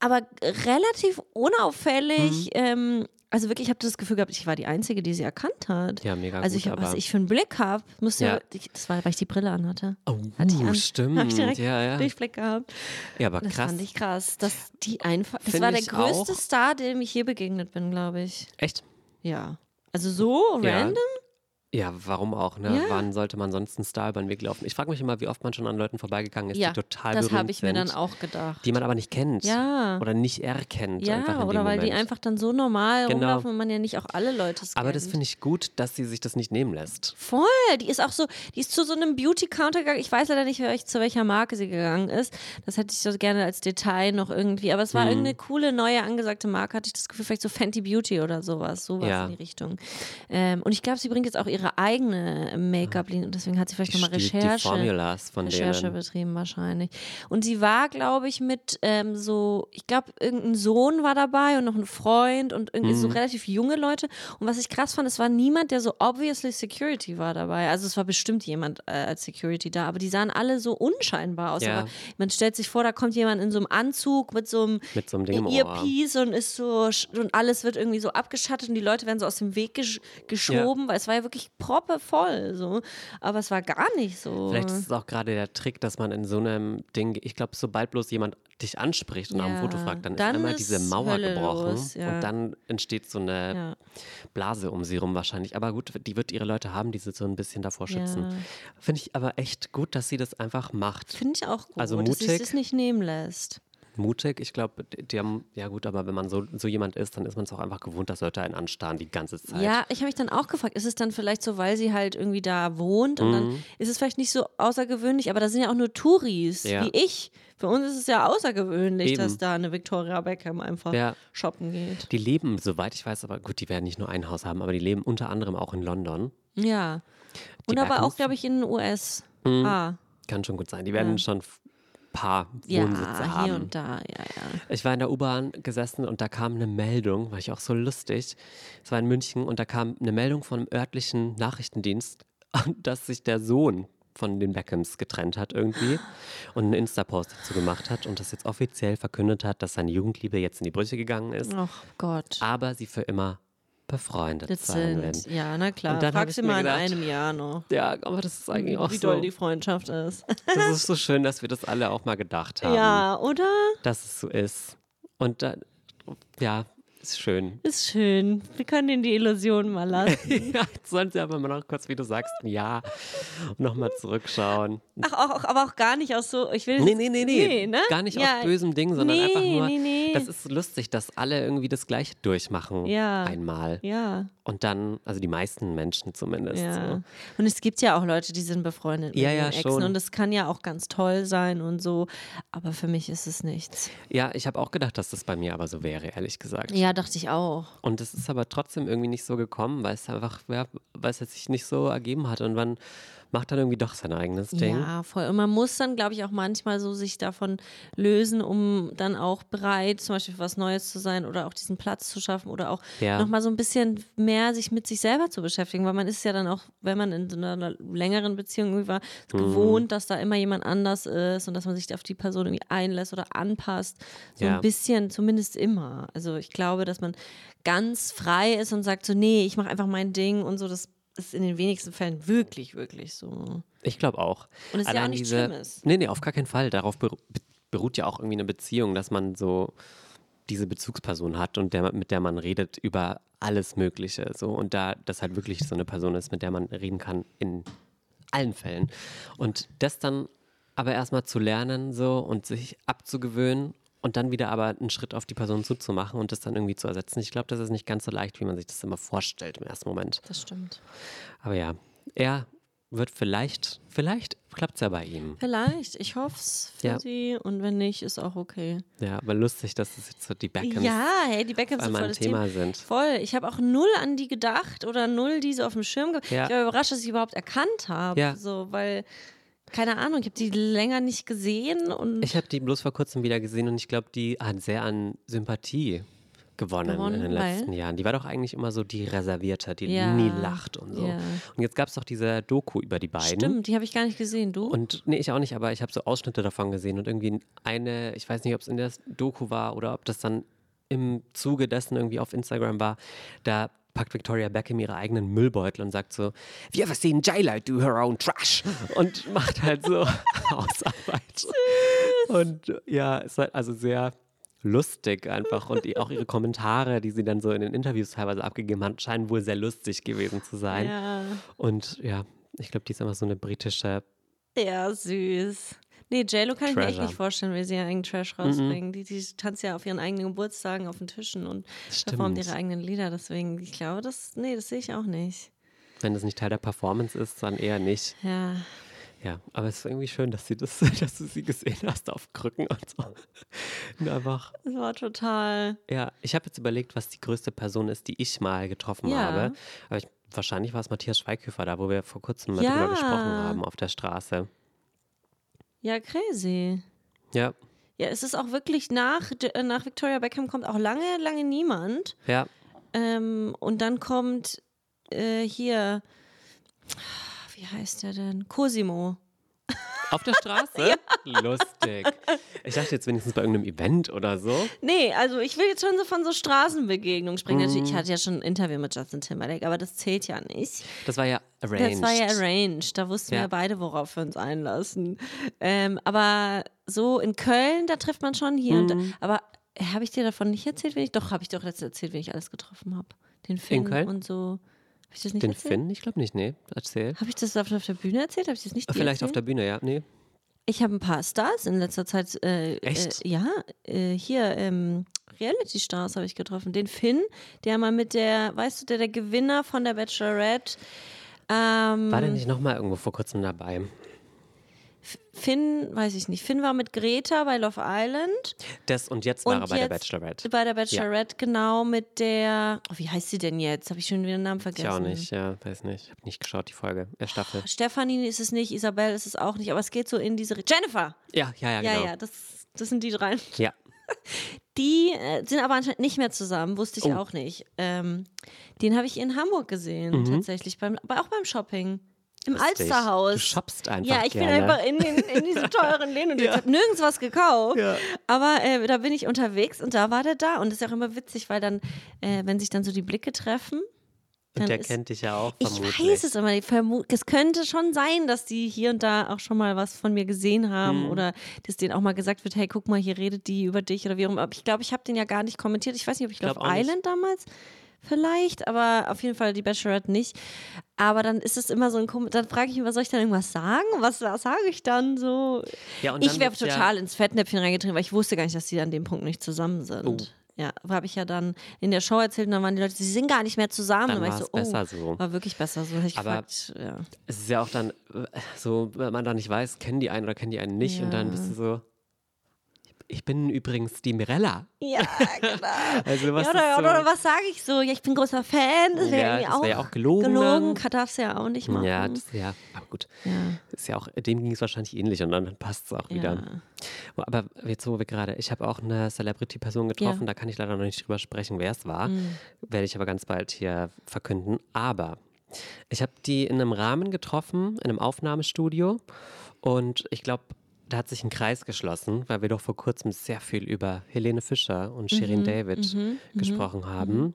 [SPEAKER 1] aber relativ unauffällig.
[SPEAKER 2] Mhm.
[SPEAKER 1] Ähm, also wirklich, ich habe das Gefühl gehabt, ich war die Einzige, die sie erkannt hat.
[SPEAKER 2] Ja, mega
[SPEAKER 1] Also
[SPEAKER 2] gut,
[SPEAKER 1] ich was ich für einen Blick habe, musste,
[SPEAKER 2] Ja.
[SPEAKER 1] ich, das war, weil ich die Brille anhatte.
[SPEAKER 2] Oh,
[SPEAKER 1] Hatte ich an.
[SPEAKER 2] stimmt.
[SPEAKER 1] Hab ich direkt
[SPEAKER 2] ja, ja.
[SPEAKER 1] Durchblick gehabt.
[SPEAKER 2] ja, aber
[SPEAKER 1] Das
[SPEAKER 2] krass.
[SPEAKER 1] fand ich krass, dass die einfach, das
[SPEAKER 2] Find
[SPEAKER 1] war der größte
[SPEAKER 2] auch.
[SPEAKER 1] Star, dem ich je begegnet bin, glaube ich.
[SPEAKER 2] Echt?
[SPEAKER 1] Ja. Also so random?
[SPEAKER 2] Ja, warum auch? Ne?
[SPEAKER 1] Ja.
[SPEAKER 2] Wann sollte man sonst einen Star über den Weg laufen? Ich frage mich immer, wie oft man schon an Leuten vorbeigegangen ist,
[SPEAKER 1] Ja,
[SPEAKER 2] die total
[SPEAKER 1] das
[SPEAKER 2] berühmt
[SPEAKER 1] habe ich mir
[SPEAKER 2] sind,
[SPEAKER 1] dann auch gedacht.
[SPEAKER 2] die man aber nicht kennt
[SPEAKER 1] Ja.
[SPEAKER 2] oder nicht erkennt. einfach
[SPEAKER 1] Ja, oder weil die
[SPEAKER 2] Moment.
[SPEAKER 1] einfach dann so normal
[SPEAKER 2] Genau.
[SPEAKER 1] rumlaufen und man ja nicht auch alle Leute scannt.
[SPEAKER 2] Aber das finde ich gut, dass sie sich das nicht nehmen lässt.
[SPEAKER 1] Voll, die ist auch so, die ist zu so einem Beauty-Counter gegangen. Ich weiß leider nicht, zu welcher Marke sie gegangen ist. Das hätte ich so gerne als Detail noch irgendwie. Aber es war irgendeine coole, neue, angesagte Marke, hatte ich das Gefühl, vielleicht so Fenty Beauty oder sowas. Sowas
[SPEAKER 2] Ja.
[SPEAKER 1] in die Richtung. Ähm, und ich glaube, sie bringt jetzt auch ihre eigene Make-up-Linie und deswegen hat sie vielleicht nochmal Recherche. Recherche
[SPEAKER 2] denen.
[SPEAKER 1] betrieben wahrscheinlich. Und sie war, glaube ich, mit ähm, so, ich glaube, irgendein Sohn war dabei und noch ein Freund und irgendwie
[SPEAKER 2] Mhm.
[SPEAKER 1] so relativ junge Leute. Und was ich krass fand, es war niemand, der so obviously Security war dabei. Also es war bestimmt jemand äh, als Security da, aber die sahen alle so unscheinbar aus.
[SPEAKER 2] Ja.
[SPEAKER 1] Aber man stellt sich vor, da kommt jemand in so einem Anzug mit so einem
[SPEAKER 2] Mit so einem Ding.
[SPEAKER 1] Earpiece und ist so und alles wird irgendwie so abgeschattet und die Leute werden so aus dem Weg gesch geschoben, weil es war ja wirklich proppevoll so. Aber es war gar nicht so.
[SPEAKER 2] Vielleicht ist es auch gerade der Trick, dass man in so einem Ding, ich glaube, sobald bloß jemand dich anspricht und nach einem
[SPEAKER 1] Ja,
[SPEAKER 2] Foto fragt, dann,
[SPEAKER 1] dann
[SPEAKER 2] ist einmal
[SPEAKER 1] ist
[SPEAKER 2] diese Mauer
[SPEAKER 1] Hölle
[SPEAKER 2] gebrochen
[SPEAKER 1] los, ja.
[SPEAKER 2] und dann entsteht so eine
[SPEAKER 1] Ja.
[SPEAKER 2] Blase um sie rum wahrscheinlich. Aber gut, die wird ihre Leute haben, die sie so ein bisschen davor schützen.
[SPEAKER 1] Ja.
[SPEAKER 2] Finde ich aber echt gut, dass sie das einfach macht.
[SPEAKER 1] Finde ich auch gut,
[SPEAKER 2] Also
[SPEAKER 1] dass sie
[SPEAKER 2] mutig.
[SPEAKER 1] es nicht nehmen lässt.
[SPEAKER 2] Mutig, ich glaube, die haben, ja gut, aber wenn man so, so jemand ist, dann ist man es auch einfach gewohnt, dass Leute einen anstarren die ganze Zeit.
[SPEAKER 1] Ja, ich habe mich dann auch gefragt, ist es dann vielleicht so, weil sie halt irgendwie da wohnt und
[SPEAKER 2] Mhm.
[SPEAKER 1] dann ist es vielleicht nicht so außergewöhnlich, aber da sind ja auch nur Touris,
[SPEAKER 2] Ja.
[SPEAKER 1] wie ich. Für uns ist es ja außergewöhnlich,
[SPEAKER 2] Eben.
[SPEAKER 1] dass da eine Victoria Beckham einfach
[SPEAKER 2] Ja.
[SPEAKER 1] shoppen geht.
[SPEAKER 2] Die leben, soweit ich weiß, aber gut, die werden nicht nur ein Haus haben, aber die leben unter anderem auch in London.
[SPEAKER 1] Ja. Und
[SPEAKER 2] Die
[SPEAKER 1] aber auch, glaube ich, in den US. Ah,
[SPEAKER 2] Kann schon gut sein. Die werden
[SPEAKER 1] Ja.
[SPEAKER 2] schon paar
[SPEAKER 1] ja,
[SPEAKER 2] Wohnsitze
[SPEAKER 1] hier
[SPEAKER 2] haben.
[SPEAKER 1] und da, ja, ja.
[SPEAKER 2] Ich war in der U-Bahn gesessen und da kam eine Meldung, war ich auch so lustig. Es war in München und da kam eine Meldung vom örtlichen Nachrichtendienst, [LAUGHS] dass sich der Sohn von den Beckhams getrennt hat irgendwie [GASPS] und einen Insta-Post dazu gemacht hat und das jetzt offiziell verkündet hat, dass seine Jugendliebe jetzt in die Brüche gegangen ist,
[SPEAKER 1] Ach Gott.
[SPEAKER 2] aber sie für immer befreundet
[SPEAKER 1] Das
[SPEAKER 2] sein
[SPEAKER 1] sind,
[SPEAKER 2] werden.
[SPEAKER 1] ja, na klar.
[SPEAKER 2] Und dann
[SPEAKER 1] Frag sie mal in
[SPEAKER 2] gedacht,
[SPEAKER 1] einem Jahr noch.
[SPEAKER 2] Ja, aber das ist eigentlich auch
[SPEAKER 1] wie
[SPEAKER 2] so.
[SPEAKER 1] doll die Freundschaft ist.
[SPEAKER 2] Das ist [LAUGHS] so schön, dass wir das alle auch mal gedacht haben,
[SPEAKER 1] Ja, oder?
[SPEAKER 2] dass es so ist. Und dann, ja, ist schön.
[SPEAKER 1] Ist schön. Wir können ihnen die Illusion mal lassen. [LAUGHS]
[SPEAKER 2] Ja, sie aber mal noch kurz, wie du sagst, ein Jahr nochmal zurückschauen.
[SPEAKER 1] Ach, auch, aber auch gar nicht aus so, ich will
[SPEAKER 2] Nee, nee, nee, nee.
[SPEAKER 1] ne?
[SPEAKER 2] Gar nicht
[SPEAKER 1] ja,
[SPEAKER 2] aus bösem Ding, sondern
[SPEAKER 1] nee,
[SPEAKER 2] einfach nur,
[SPEAKER 1] nee, nee.
[SPEAKER 2] das ist lustig, dass alle irgendwie das Gleiche durchmachen.
[SPEAKER 1] Ja.
[SPEAKER 2] Einmal.
[SPEAKER 1] Ja,
[SPEAKER 2] Und dann, also die meisten Menschen zumindest.
[SPEAKER 1] ja.
[SPEAKER 2] So.
[SPEAKER 1] Und es gibt ja auch Leute, die sind befreundet mit
[SPEAKER 2] Ja, ja,
[SPEAKER 1] Exen
[SPEAKER 2] schon.
[SPEAKER 1] und das kann ja auch ganz toll sein und so, aber für mich ist es nichts.
[SPEAKER 2] Ja, ich habe auch gedacht, dass das bei mir aber so wäre, ehrlich gesagt.
[SPEAKER 1] Ja, dachte ich auch.
[SPEAKER 2] Und es ist aber trotzdem irgendwie nicht so gekommen, weil es einfach, ja, weil es sich nicht so ergeben hat. Und man macht dann irgendwie doch sein eigenes Ding.
[SPEAKER 1] Ja, voll. Und man muss dann, glaube ich, auch manchmal so sich davon lösen, um dann auch bereit, zum Beispiel für was Neues zu sein oder auch diesen Platz zu schaffen oder auch
[SPEAKER 2] Ja.
[SPEAKER 1] nochmal so ein bisschen mehr sich mit sich selber zu beschäftigen, weil man ist ja dann auch, wenn man in so einer längeren Beziehung irgendwie war,
[SPEAKER 2] Mhm.
[SPEAKER 1] gewohnt, dass da immer jemand anders ist und dass man sich auf die Person irgendwie einlässt oder anpasst. So
[SPEAKER 2] Ja.
[SPEAKER 1] ein bisschen, zumindest immer. Also ich glaube, dass man ganz frei ist und sagt so, nee, ich mache einfach mein Ding und so, das ist in den wenigsten Fällen wirklich, wirklich so.
[SPEAKER 2] Ich glaube auch.
[SPEAKER 1] Und es ist ja auch nichts
[SPEAKER 2] diese,
[SPEAKER 1] Schlimmes.
[SPEAKER 2] Nee, nee, auf gar keinen Fall. Darauf beru be- beruht ja auch irgendwie eine Beziehung, dass man so diese Bezugsperson hat und der, mit der man redet über alles Mögliche. So. Und da das halt wirklich so eine Person ist, mit der man reden kann in allen Fällen. Und das dann aber erstmal zu lernen so und sich abzugewöhnen und dann wieder aber einen Schritt auf die Person zuzumachen und das dann irgendwie zu ersetzen. Ich glaube, das ist nicht ganz so leicht, wie man sich das immer vorstellt im ersten Moment.
[SPEAKER 1] Das stimmt.
[SPEAKER 2] Aber ja, er wird vielleicht, vielleicht klappt es ja bei ihm.
[SPEAKER 1] Vielleicht, ich hoffe es für
[SPEAKER 2] Ja.
[SPEAKER 1] sie und wenn nicht, ist auch okay.
[SPEAKER 2] Ja, aber lustig, dass es jetzt so die Beckhams
[SPEAKER 1] Ja, hey, die
[SPEAKER 2] auf
[SPEAKER 1] sind voll
[SPEAKER 2] ein
[SPEAKER 1] das
[SPEAKER 2] Thema
[SPEAKER 1] Thema.
[SPEAKER 2] sind.
[SPEAKER 1] Voll. Ich habe auch null an die gedacht oder null die so auf dem Schirm.
[SPEAKER 2] Ja.
[SPEAKER 1] Ich war überrascht, dass ich sie überhaupt erkannt habe.
[SPEAKER 2] Ja.
[SPEAKER 1] So, weil, keine Ahnung, ich habe die länger nicht gesehen und
[SPEAKER 2] Ich habe die bloß vor kurzem wieder gesehen und ich glaube, die hat sehr an Sympathie gewonnen,
[SPEAKER 1] Gewonnen,
[SPEAKER 2] in den letzten Jahren. Die war doch eigentlich immer so die Reservierte, die
[SPEAKER 1] Ja,
[SPEAKER 2] nie lacht und so.
[SPEAKER 1] ja.
[SPEAKER 2] Und jetzt gab es doch diese Doku über die beiden.
[SPEAKER 1] stimmt, die habe ich gar nicht gesehen. Du?
[SPEAKER 2] Und nee, ich auch nicht, aber ich habe so Ausschnitte davon gesehen und irgendwie eine, ich weiß nicht, ob es in der Doku war oder ob das dann im Zuge dessen irgendwie auf Instagram war, da packt Victoria Beckham ihre eigenen Müllbeutel und sagt so, Have you ever seen J-Lo do her own trash? Und macht halt so [LAUGHS] Hausarbeit. Und ja, ist halt also sehr lustig einfach und auch ihre Kommentare, die sie dann so in den Interviews teilweise abgegeben hat, scheinen wohl sehr lustig gewesen zu sein.
[SPEAKER 1] ja.
[SPEAKER 2] Und ja, ich glaube, die ist immer so eine britische
[SPEAKER 1] ja, süß. Nee, JLo kann ich mir echt
[SPEAKER 2] Treasure.
[SPEAKER 1] nicht vorstellen, wie sie ihren eigenen
[SPEAKER 2] Mhm.
[SPEAKER 1] Trash rausbringen. Die, die tanzt ja auf ihren eigenen Geburtstagen auf den Tischen und performt ihre eigenen Lieder. Deswegen, ich glaube, das, nee, das sehe ich auch nicht.
[SPEAKER 2] Wenn das nicht Teil der Performance ist, dann eher nicht.
[SPEAKER 1] Ja.
[SPEAKER 2] Ja, aber es ist irgendwie schön, dass, sie das, [LAUGHS] dass du sie gesehen hast auf Krücken und so. Und einfach,
[SPEAKER 1] Das war total.
[SPEAKER 2] ja, ich habe jetzt überlegt, was die größte Person ist, die ich mal getroffen
[SPEAKER 1] Ja.
[SPEAKER 2] habe. Aber ich, wahrscheinlich war es Matthias Schweighöfer da, wo wir vor kurzem mal
[SPEAKER 1] Ja.
[SPEAKER 2] drüber gesprochen haben auf der Straße.
[SPEAKER 1] Ja, crazy.
[SPEAKER 2] Ja,
[SPEAKER 1] Ja, es ist auch wirklich nach, äh, nach Victoria Beckham kommt auch lange, lange niemand.
[SPEAKER 2] ja.
[SPEAKER 1] Ähm, und dann kommt äh, hier, wie heißt der denn? Cosimo.
[SPEAKER 2] Auf der Straße? [LAUGHS] Lustig. Ich dachte jetzt wenigstens bei irgendeinem Event oder so.
[SPEAKER 1] Nee, also ich will jetzt schon so von so Straßenbegegnungen sprechen. Natürlich, ich hatte ja schon ein Interview mit Justin Timberlake, aber das zählt ja nicht.
[SPEAKER 2] Das war ja arranged.
[SPEAKER 1] Das war ja arranged. Da wussten
[SPEAKER 2] Ja.
[SPEAKER 1] wir beide, worauf wir uns einlassen. Ähm, aber so in Köln, da trifft man schon hier und da.
[SPEAKER 2] Mhm.
[SPEAKER 1] Aber habe ich dir davon nicht erzählt, wenn ich. Doch, habe ich doch letztens erzählt, wenn ich alles getroffen habe. Den
[SPEAKER 2] Köln?
[SPEAKER 1] und so. Habe ich das nicht
[SPEAKER 2] Den
[SPEAKER 1] erzählt?
[SPEAKER 2] Finn? Ich glaube nicht, nee. Erzähl.
[SPEAKER 1] Habe ich das auf, auf der Bühne erzählt? Habe ich das nicht
[SPEAKER 2] Vielleicht auf
[SPEAKER 1] erzählt?
[SPEAKER 2] der Bühne, ja. Nee.
[SPEAKER 1] Ich habe ein paar Stars in letzter Zeit. Äh,
[SPEAKER 2] Echt?
[SPEAKER 1] Äh, ja, äh, hier, ähm, Reality-Stars habe ich getroffen. Den Finn, der mal mit der, weißt du, der der Gewinner von der Bachelorette. Ähm,
[SPEAKER 2] War der nicht nochmal irgendwo vor kurzem dabei?
[SPEAKER 1] Finn, weiß ich nicht. Finn war mit Greta bei Love Island.
[SPEAKER 2] Das und jetzt war
[SPEAKER 1] Und
[SPEAKER 2] er bei der Bachelorette.
[SPEAKER 1] Bei der Bachelorette, genau, mit der. Oh, wie heißt sie denn jetzt? Habe ich schon wieder den Namen vergessen.
[SPEAKER 2] Ich auch nicht, ja, weiß nicht. Ich habe nicht geschaut, die Folge, äh, Staffel.
[SPEAKER 1] Stefanie ist es nicht, Isabel ist es auch nicht, aber es geht so in diese. Jennifer!
[SPEAKER 2] Ja, ja, ja,
[SPEAKER 1] Ja,
[SPEAKER 2] genau.
[SPEAKER 1] ja, das, das sind die drei.
[SPEAKER 2] Ja. [LAUGHS]
[SPEAKER 1] Die äh, sind aber anscheinend nicht mehr zusammen, wusste ich
[SPEAKER 2] Oh.
[SPEAKER 1] auch nicht. Ähm, den habe ich in Hamburg gesehen, tatsächlich, beim, aber auch beim Shopping. Im.
[SPEAKER 2] Lustig.
[SPEAKER 1] Alsterhaus.
[SPEAKER 2] Du shoppst einfach
[SPEAKER 1] Ja, ich bin
[SPEAKER 2] gerne.
[SPEAKER 1] einfach in, den, in diese [LAUGHS] teuren Läden und ich habe nirgends was gekauft.
[SPEAKER 2] Ja.
[SPEAKER 1] Aber äh, da bin ich unterwegs und da war der da. Und das ist auch immer witzig, weil dann, äh, wenn sich dann so die Blicke treffen.
[SPEAKER 2] Und der
[SPEAKER 1] ist,
[SPEAKER 2] kennt dich ja auch
[SPEAKER 1] ich
[SPEAKER 2] vermutlich.
[SPEAKER 1] weiß es immer. ich Es könnte schon sein, dass die hier und da auch schon mal was von mir gesehen haben
[SPEAKER 2] Mhm.
[SPEAKER 1] oder dass denen auch mal gesagt wird, hey, guck mal, hier redet die über dich oder wie auch immer. Aber ich glaube, ich habe den ja gar nicht kommentiert. Ich weiß nicht, ob ich,
[SPEAKER 2] Glaub
[SPEAKER 1] Love
[SPEAKER 2] auch nicht.
[SPEAKER 1] Island damals vielleicht, aber auf jeden Fall die Bachelorette nicht. Aber dann ist es immer so ein komisch, dann frage ich mich, was soll ich dann irgendwas sagen? Was, was sage ich dann so?
[SPEAKER 2] Ja, und
[SPEAKER 1] Ich
[SPEAKER 2] dann
[SPEAKER 1] wäre
[SPEAKER 2] wird's ja-
[SPEAKER 1] total ins Fettnäpfchen reingetreten, weil ich wusste gar nicht, dass die an dem Punkt nicht zusammen sind.
[SPEAKER 2] Oh.
[SPEAKER 1] Ja, habe ich ja dann in der Show erzählt und dann waren die Leute, sie sind gar nicht mehr zusammen.
[SPEAKER 2] Dann
[SPEAKER 1] war ich so,
[SPEAKER 2] es besser
[SPEAKER 1] oh,
[SPEAKER 2] so.
[SPEAKER 1] War wirklich besser so.
[SPEAKER 2] Aber-
[SPEAKER 1] gefragt, ja.
[SPEAKER 2] Es ist ja auch dann äh, so, wenn man da nicht weiß, kennen die einen oder kennen die einen nicht. Und dann
[SPEAKER 1] Ja.
[SPEAKER 2] bist du so, ich bin übrigens die Mirella.
[SPEAKER 1] Ja, genau. [LAUGHS]
[SPEAKER 2] Also was
[SPEAKER 1] ja, oder,
[SPEAKER 2] so,
[SPEAKER 1] oder, was sage ich so? Ja, ich bin großer Fan. Das wäre
[SPEAKER 2] Ja,
[SPEAKER 1] auch,
[SPEAKER 2] wär ja auch gelogen
[SPEAKER 1] Gelogen
[SPEAKER 2] dann.
[SPEAKER 1] darfst du ja auch nicht machen.
[SPEAKER 2] Ja, das, ja, aber gut.
[SPEAKER 1] ja.
[SPEAKER 2] Ist ja auch, dem ging es wahrscheinlich ähnlich und dann passt es auch wieder. Aber jetzt wo wir gerade, ich habe auch eine Celebrity-Person getroffen, da kann ich leider noch nicht drüber sprechen, wer es war.
[SPEAKER 1] Mhm.
[SPEAKER 2] Werde ich aber ganz bald hier verkünden. Aber ich habe die in einem Rahmen getroffen, in einem Aufnahmestudio. Und ich glaube, da hat sich ein Kreis geschlossen, weil wir doch vor kurzem sehr viel über Helene Fischer und Shirin David gesprochen haben.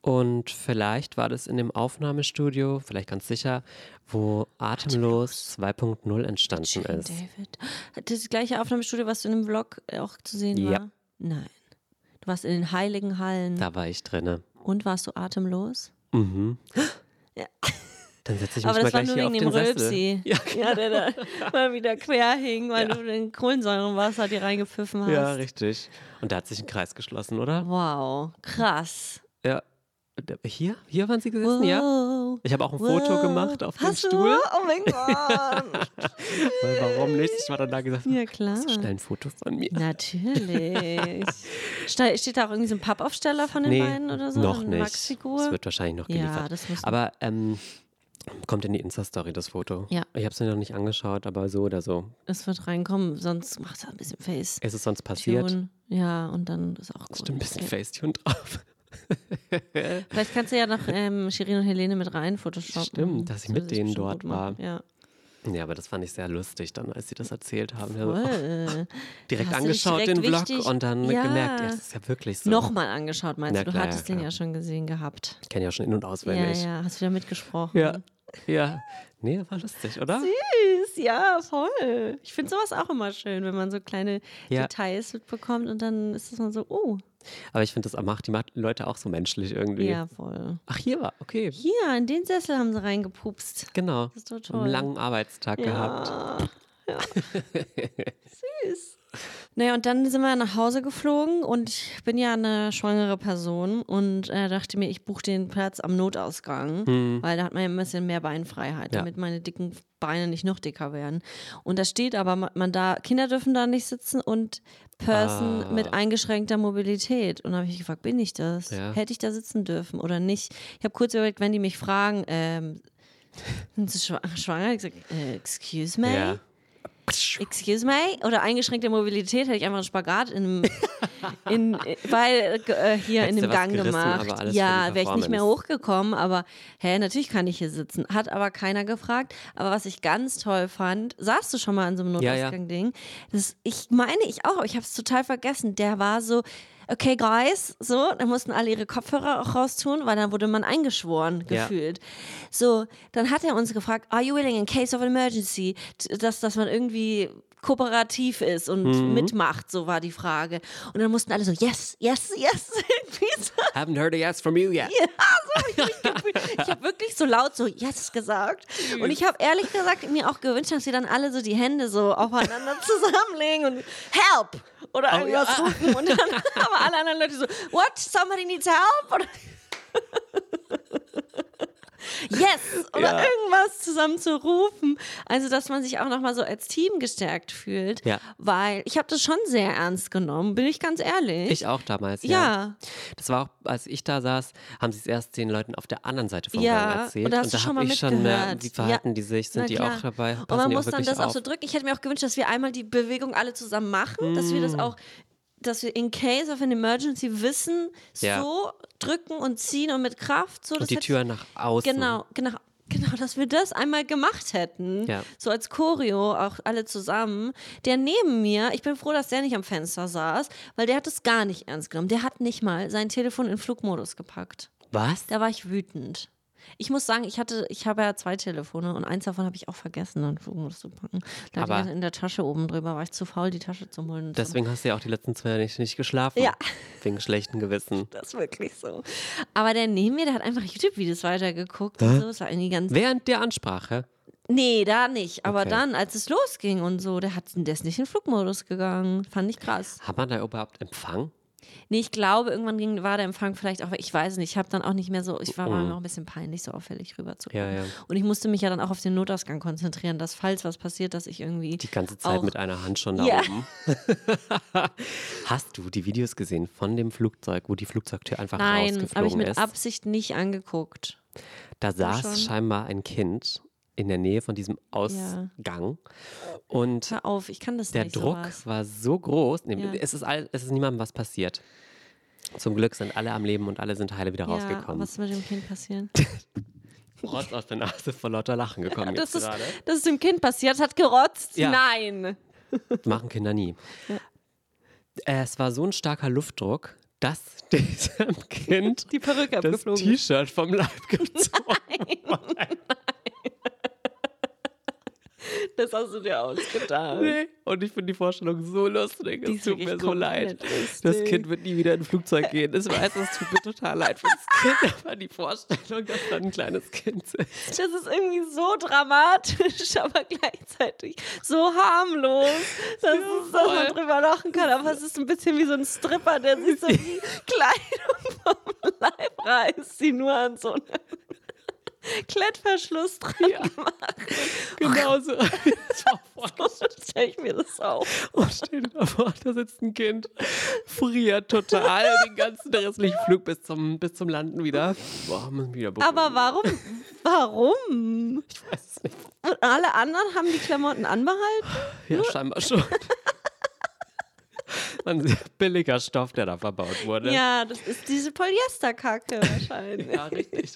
[SPEAKER 2] Und vielleicht war das in dem Aufnahmestudio, vielleicht ganz sicher, wo Atemlos 2.0 entstanden
[SPEAKER 1] Shirin
[SPEAKER 2] ist.
[SPEAKER 1] David. Das gleiche Aufnahmestudio, was du in dem Vlog auch zu sehen
[SPEAKER 2] Ja.
[SPEAKER 1] war? Nein. Du warst in den heiligen Hallen.
[SPEAKER 2] Da war ich drinne.
[SPEAKER 1] Und warst du atemlos?
[SPEAKER 2] Mhm.
[SPEAKER 1] Ja.
[SPEAKER 2] Dann setze ich mich
[SPEAKER 1] Aber
[SPEAKER 2] mal
[SPEAKER 1] das war
[SPEAKER 2] gleich
[SPEAKER 1] nur
[SPEAKER 2] hier
[SPEAKER 1] wegen
[SPEAKER 2] auf
[SPEAKER 1] dem
[SPEAKER 2] den.
[SPEAKER 1] Rülpsi. [LAUGHS]
[SPEAKER 2] Ja,
[SPEAKER 1] Ja, der da mal wieder quer hing, weil
[SPEAKER 2] Ja.
[SPEAKER 1] du den Kohlensäurenwasser dir reingepfiffen hast.
[SPEAKER 2] Ja, richtig. Und da hat sich ein Kreis geschlossen, oder?
[SPEAKER 1] Wow, krass.
[SPEAKER 2] Ja. Hier? Hier waren sie gesessen, ja?
[SPEAKER 1] Wow, Wow.
[SPEAKER 2] Ich habe auch ein Foto
[SPEAKER 1] wow.
[SPEAKER 2] gemacht auf dem
[SPEAKER 1] Hast
[SPEAKER 2] Stuhl.
[SPEAKER 1] Du? Oh mein Gott. [LAUGHS]
[SPEAKER 2] Weil warum nicht? Ich war dann da gesagt,
[SPEAKER 1] ja, klar.
[SPEAKER 2] so schnell ein Foto von mir.
[SPEAKER 1] Natürlich. [LAUGHS] Ste steht da auch irgendwie so ein Pappaufsteller von den
[SPEAKER 2] Nee,
[SPEAKER 1] beiden oder so?
[SPEAKER 2] noch nicht. Das wird wahrscheinlich noch
[SPEAKER 1] Ja,
[SPEAKER 2] geliefert.
[SPEAKER 1] das muss-
[SPEAKER 2] aber ähm, kommt in die Insta-Story das Foto.
[SPEAKER 1] Ja.
[SPEAKER 2] Ich habe es mir noch nicht angeschaut, aber so oder so.
[SPEAKER 1] Es wird reinkommen, sonst macht er ein bisschen Face.
[SPEAKER 2] Ist es sonst passiert?
[SPEAKER 1] Tune. Ja, und dann ist auch gut.
[SPEAKER 2] Stimmt, ein bisschen. Facetune drauf.
[SPEAKER 1] Vielleicht kannst du ja noch ähm, Shirin und Helene mit rein photoshoppen.
[SPEAKER 2] Stimmt, dass ich
[SPEAKER 1] Das
[SPEAKER 2] mit denen dort war.
[SPEAKER 1] Ja.
[SPEAKER 2] Ja, aber das fand ich sehr lustig dann, als sie das erzählt haben. Ja, so, oh, direkt angeschaut
[SPEAKER 1] direkt
[SPEAKER 2] den Vlog
[SPEAKER 1] wichtig-
[SPEAKER 2] und dann
[SPEAKER 1] Ja.
[SPEAKER 2] gemerkt, ja, das ist ja wirklich so.
[SPEAKER 1] Nochmal angeschaut, meinst
[SPEAKER 2] Na
[SPEAKER 1] du? Du
[SPEAKER 2] klar,
[SPEAKER 1] hattest
[SPEAKER 2] ja,
[SPEAKER 1] den ja schon gesehen gehabt.
[SPEAKER 2] Ich kenne ja schon in- und
[SPEAKER 1] Ja,
[SPEAKER 2] auswendig.
[SPEAKER 1] ja, hast wieder mitgesprochen.
[SPEAKER 2] ja. Ja. Nee, war lustig, oder?
[SPEAKER 1] Süß, ja, voll. Ich finde sowas auch immer schön, wenn man so kleine
[SPEAKER 2] Ja.
[SPEAKER 1] Details mitbekommt und dann ist es mal so, oh,
[SPEAKER 2] Aber ich finde, das macht die Leute auch so menschlich irgendwie.
[SPEAKER 1] ja, voll.
[SPEAKER 2] Ach, hier war, okay.
[SPEAKER 1] Hier, in den Sessel haben sie reingepupst.
[SPEAKER 2] Genau.
[SPEAKER 1] Das ist doch
[SPEAKER 2] Einen
[SPEAKER 1] toll.
[SPEAKER 2] langen Arbeitstag gehabt.
[SPEAKER 1] Ja. [LAUGHS] ja. Süß. Naja, und dann sind wir nach Hause geflogen und ich bin ja eine schwangere Person und äh, dachte mir, ich buche den Platz am Notausgang, weil da hat man ja ein bisschen mehr Beinfreiheit.
[SPEAKER 2] Ja.
[SPEAKER 1] damit meine dicken Beine nicht noch dicker werden. Und da steht aber, ma- man da, Kinder dürfen da nicht sitzen und Person
[SPEAKER 2] Ah.
[SPEAKER 1] mit eingeschränkter Mobilität. Und da habe ich gefragt, bin ich das?
[SPEAKER 2] Ja.
[SPEAKER 1] Hätte ich da sitzen dürfen oder nicht? Ich habe kurz überlegt, wenn die mich fragen, ähm, [LAUGHS] sind sie schwa- schwanger? Ich gesagt, äh, excuse me?
[SPEAKER 2] Ja.
[SPEAKER 1] Excuse me? Oder eingeschränkte Mobilität hätte ich einfach einen Spagat in, [LAUGHS] in, weil, äh, hier in
[SPEAKER 2] Hättest
[SPEAKER 1] dem
[SPEAKER 2] du was
[SPEAKER 1] Gang
[SPEAKER 2] gerissen,
[SPEAKER 1] gemacht. Ja, wäre ich nicht mehr hochgekommen, aber hä, natürlich kann ich hier sitzen. Hat aber keiner gefragt. Aber was ich ganz toll fand, saßt du schon mal an so einem
[SPEAKER 2] Ja, ja.
[SPEAKER 1] Notausgang-Ding? Das- Ich meine, ich auch, aber ich habe es total vergessen. Der war so, okay, guys, so, dann mussten alle ihre Kopfhörer auch raustun, weil dann wurde man eingeschworen
[SPEAKER 2] Ja.
[SPEAKER 1] gefühlt. So, dann hat er uns gefragt, are you willing in case of an emergency, dass, dass man irgendwie kooperativ ist und
[SPEAKER 2] Mhm.
[SPEAKER 1] mitmacht, so war die Frage. Und dann mussten alle so, yes, yes, yes. [LAUGHS] So.
[SPEAKER 2] Haven't heard a yes from you yet.
[SPEAKER 1] Ich habe wirklich so laut so yes gesagt. Und ich habe ehrlich gesagt mir auch gewünscht, dass sie dann alle so die Hände so aufeinander [LAUGHS] zusammenlegen und help oder
[SPEAKER 2] Oh,
[SPEAKER 1] irgendwas
[SPEAKER 2] ja.
[SPEAKER 1] rufen. Und dann haben alle anderen Leute so, what? Somebody needs help? [LAUGHS] Yes! Oder
[SPEAKER 2] Ja.
[SPEAKER 1] irgendwas zusammen zu rufen. Also, dass man sich auch nochmal so als Team gestärkt fühlt.
[SPEAKER 2] Ja.
[SPEAKER 1] Weil ich habe das schon sehr ernst genommen, bin ich ganz ehrlich.
[SPEAKER 2] Ich auch damals, ja.
[SPEAKER 1] ja.
[SPEAKER 2] Das war auch, als ich da saß, haben sie es erst den Leuten auf der anderen Seite vom
[SPEAKER 1] Ja,
[SPEAKER 2] Gang erzählt.
[SPEAKER 1] und
[SPEAKER 2] und da
[SPEAKER 1] schon
[SPEAKER 2] habe ich schon mehr, wie verhalten die sich, sind die auch dabei?
[SPEAKER 1] Und man
[SPEAKER 2] auch
[SPEAKER 1] muss dann das auch
[SPEAKER 2] auf?
[SPEAKER 1] so drücken. Ich hätte mir auch gewünscht, dass wir einmal die Bewegung alle zusammen machen, dass wir
[SPEAKER 2] Mm.
[SPEAKER 1] das auch, dass wir in case of an emergency wissen,
[SPEAKER 2] Ja.
[SPEAKER 1] so drücken und ziehen und mit Kraft. So,
[SPEAKER 2] Und die Tür nach außen.
[SPEAKER 1] Genau, genau. Genau, dass wir das einmal gemacht hätten.
[SPEAKER 2] Ja.
[SPEAKER 1] So als Choreo, auch alle zusammen. Der neben mir, ich bin froh, dass der nicht am Fenster saß, weil der hat es gar nicht ernst genommen. Der hat nicht mal sein Telefon in Flugmodus gepackt.
[SPEAKER 2] Was?
[SPEAKER 1] Da war ich wütend. Ich muss sagen, ich hatte, ich habe ja zwei Telefone und eins davon habe ich auch vergessen, dann Flugmodus zu packen. Da
[SPEAKER 2] Aber-
[SPEAKER 1] hatte ich in der Tasche oben drüber, war ich zu faul, die Tasche zu holen.
[SPEAKER 2] Deswegen hast du ja auch die letzten zwei Jahre nicht, nicht geschlafen.
[SPEAKER 1] Ja.
[SPEAKER 2] Wegen schlechten Gewissen. [LAUGHS]
[SPEAKER 1] Das ist wirklich so. Aber der neben mir, der hat einfach YouTube-Videos weitergeguckt und so. Das war irgendwie ganz.
[SPEAKER 2] Während der Ansprache.
[SPEAKER 1] Nee, da nicht. Aber
[SPEAKER 2] Okay.
[SPEAKER 1] dann, als es losging und so, der, hat, der ist nicht in Flugmodus gegangen. Fand ich krass.
[SPEAKER 2] Hat man da überhaupt Empfang?
[SPEAKER 1] Nee, ich glaube, irgendwann ging, war der Empfang vielleicht auch, ich weiß nicht, ich habe dann auch nicht mehr so, ich war, war
[SPEAKER 2] Mhm.
[SPEAKER 1] mir auch ein bisschen peinlich, so auffällig rüber zu
[SPEAKER 2] Ja, ja.
[SPEAKER 1] Und ich musste mich ja dann auch auf den Notausgang konzentrieren, dass falls was passiert, dass ich irgendwie.
[SPEAKER 2] Die ganze Zeit mit einer Hand schon da
[SPEAKER 1] Ja.
[SPEAKER 2] oben. [LAUGHS] Hast du die Videos gesehen von dem Flugzeug, wo die Flugzeugtür einfach
[SPEAKER 1] Nein, habe ich
[SPEAKER 2] rausgeflogen
[SPEAKER 1] mit
[SPEAKER 2] ist?
[SPEAKER 1] Absicht nicht angeguckt.
[SPEAKER 2] Da saß scheinbar ein Kind in der Nähe von diesem Ausgang und
[SPEAKER 1] Hör auf, ich kann das
[SPEAKER 2] der
[SPEAKER 1] nicht.
[SPEAKER 2] Druck
[SPEAKER 1] sowas.
[SPEAKER 2] war so groß. Nee,
[SPEAKER 1] Ja.
[SPEAKER 2] es, ist all, es ist niemandem was passiert. Zum Glück sind alle am Leben und alle sind heile wieder
[SPEAKER 1] Ja,
[SPEAKER 2] rausgekommen.
[SPEAKER 1] was ist mit dem Kind passiert? [LAUGHS]
[SPEAKER 2] Rotz aus der Nase vor lauter Lachen gekommen
[SPEAKER 1] das, ist,
[SPEAKER 2] gerade.
[SPEAKER 1] das ist dem Kind passiert, hat gerotzt.
[SPEAKER 2] Ja.
[SPEAKER 1] Nein. [LAUGHS]
[SPEAKER 2] Machen Kinder nie. Es war so ein starker Luftdruck, dass [LAUGHS] diesem Kind
[SPEAKER 1] Die Perücke
[SPEAKER 2] das. T-Shirt vom Leib gezogen [LAUGHS]
[SPEAKER 1] Das hast du dir ausgedacht.
[SPEAKER 2] Nee. Und ich finde die Vorstellung so lustig.
[SPEAKER 1] Die
[SPEAKER 2] Es
[SPEAKER 1] ist
[SPEAKER 2] tut mir so leid.
[SPEAKER 1] lustig.
[SPEAKER 2] Das Kind wird nie wieder in ein Flugzeug gehen. Ich weiß, es tut mir total leid für das Kind, [LAUGHS] aber die Vorstellung, dass da ein kleines Kind sitzt.
[SPEAKER 1] Das ist irgendwie so dramatisch, [LAUGHS] aber gleichzeitig so harmlos, dass, es, dass man drüber lachen kann. Aber es ist ein bisschen wie so ein Stripper, der sich so die Kleidung vom Leib reißt, die nur an so einer [LAUGHS] Klettverschluss dran
[SPEAKER 2] Ja.
[SPEAKER 1] gemacht. [LAUGHS]
[SPEAKER 2] Genau so. [LAUGHS]
[SPEAKER 1] So stelle ich mir das auf.
[SPEAKER 2] Oh, stell dir mal vor, da sitzt ein Kind, friert total den ganzen restlichen Flug bis zum, bis zum Landen wieder. Boah, wir wieder.
[SPEAKER 1] Aber warum? Warum?
[SPEAKER 2] Ich weiß es nicht.
[SPEAKER 1] Und alle anderen haben die Klamotten anbehalten?
[SPEAKER 2] Ja, scheinbar schon. Ein billiger Stoff, der da verbaut wurde.
[SPEAKER 1] Ja, das ist diese Polyesterkacke wahrscheinlich.
[SPEAKER 2] Ja, richtig.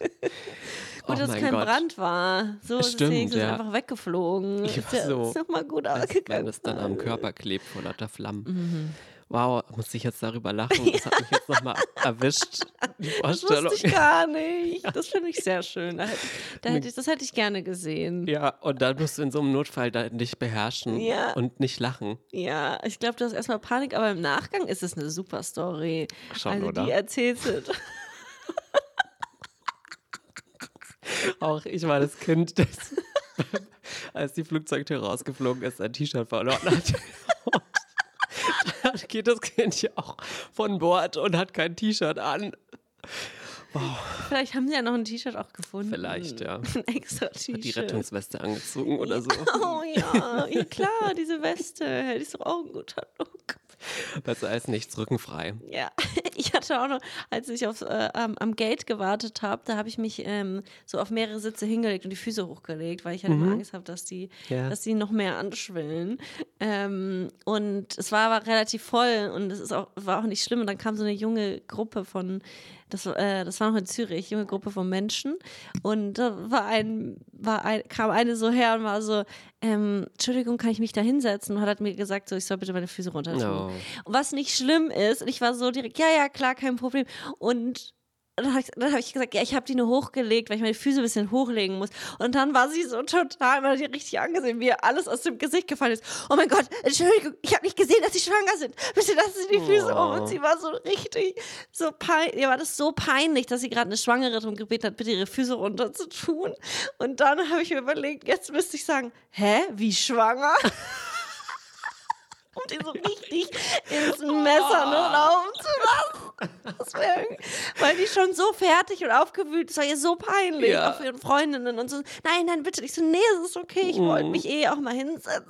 [SPEAKER 2] Oh
[SPEAKER 1] Gut, dass
[SPEAKER 2] mein
[SPEAKER 1] kein
[SPEAKER 2] Gott.
[SPEAKER 1] Brand war. So ist es
[SPEAKER 2] Stimmt, ja.
[SPEAKER 1] einfach weggeflogen.
[SPEAKER 2] Ja,
[SPEAKER 1] ist
[SPEAKER 2] so.
[SPEAKER 1] ist noch mal gut
[SPEAKER 2] Wenn
[SPEAKER 1] ausgegangen.
[SPEAKER 2] es dann am Körper klebt vor lauter Flammen.
[SPEAKER 1] Mhm.
[SPEAKER 2] Wow, muss ich jetzt darüber lachen? [LAUGHS] Das hat mich jetzt nochmal erwischt, die
[SPEAKER 1] Das
[SPEAKER 2] Vorstellung.
[SPEAKER 1] wusste ich gar [LAUGHS] nicht. Das finde ich sehr schön. Da hätte, da hätte ich, das hätte ich gerne gesehen.
[SPEAKER 2] Ja, und dann musst du in so einem Notfall dich beherrschen
[SPEAKER 1] Ja.
[SPEAKER 2] und nicht lachen.
[SPEAKER 1] Ja, ich glaube, du hast erstmal Panik, aber im Nachgang ist es eine super Story.
[SPEAKER 2] Schon,
[SPEAKER 1] also
[SPEAKER 2] oder?
[SPEAKER 1] die erzählst du. [LAUGHS]
[SPEAKER 2] Auch ich war das Kind, das, als die Flugzeugtür rausgeflogen ist, ein T-Shirt verloren hat. [LAUGHS] Geht das Kind ja auch von Bord und hat kein T-Shirt an.
[SPEAKER 1] Vielleicht haben sie ja noch ein T-Shirt auch gefunden.
[SPEAKER 2] Vielleicht, ja. [LAUGHS]
[SPEAKER 1] Ein extra T-Shirt.
[SPEAKER 2] Hat die Rettungsweste angezogen oder so. [LAUGHS]
[SPEAKER 1] Oh ja, ja klar, diese Weste. Hätte ich doch auch einen guten Look.
[SPEAKER 2] Besser als nichts, rückenfrei.
[SPEAKER 1] Ja, [LAUGHS] ich hatte auch noch, als ich auf, äh, am, am Gate gewartet habe, da habe ich mich ähm, so auf mehrere Sitze hingelegt und die Füße hochgelegt, weil ich halt immer Angst habe, dass die,
[SPEAKER 2] Ja.
[SPEAKER 1] dass die noch mehr anschwillen. Ähm, und es war aber relativ voll und es ist auch, war auch nicht schlimm. Und dann kam so eine junge Gruppe von, das, äh, das war noch in Zürich, junge Gruppe von Menschen. Und da war ein, war ein, kam eine so her und war so, ähm, Entschuldigung, kann ich mich da hinsetzen? Und hat mir gesagt, so, ich soll bitte meine Füße runter tun.
[SPEAKER 2] No.
[SPEAKER 1] Und was nicht schlimm ist, und ich war so direkt, ja, ja, klar, kein Problem. Und dann habe ich, dann hab ich gesagt, ja, ich habe die nur hochgelegt, weil ich meine Füße ein bisschen hochlegen muss. Und dann war sie so total, man hat ihr richtig angesehen, wie ihr alles aus dem Gesicht gefallen ist. Oh mein Gott, Entschuldigung, ich habe nicht gesehen, dass sie schwanger sind. Bitte lassen Sie die Füße
[SPEAKER 2] Oh.
[SPEAKER 1] hoch. Und sie war so richtig, so peinlich, ihr war das so peinlich, dass sie gerade eine Schwangere darum gebeten hat, bitte ihre Füße runter zu tun. Und dann habe ich mir überlegt, jetzt müsste ich sagen, hä, wie schwanger? [LAUGHS] um die so richtig ins Messer nur laufen zu lassen. Das weil die schon so fertig und aufgewühlt, das war ihr so peinlich,
[SPEAKER 2] Ja.
[SPEAKER 1] auch für ihren Freundinnen und so. Nein, nein, bitte. Ich so, nee, es ist okay, ich wollte mich eh auch mal hinsetzen.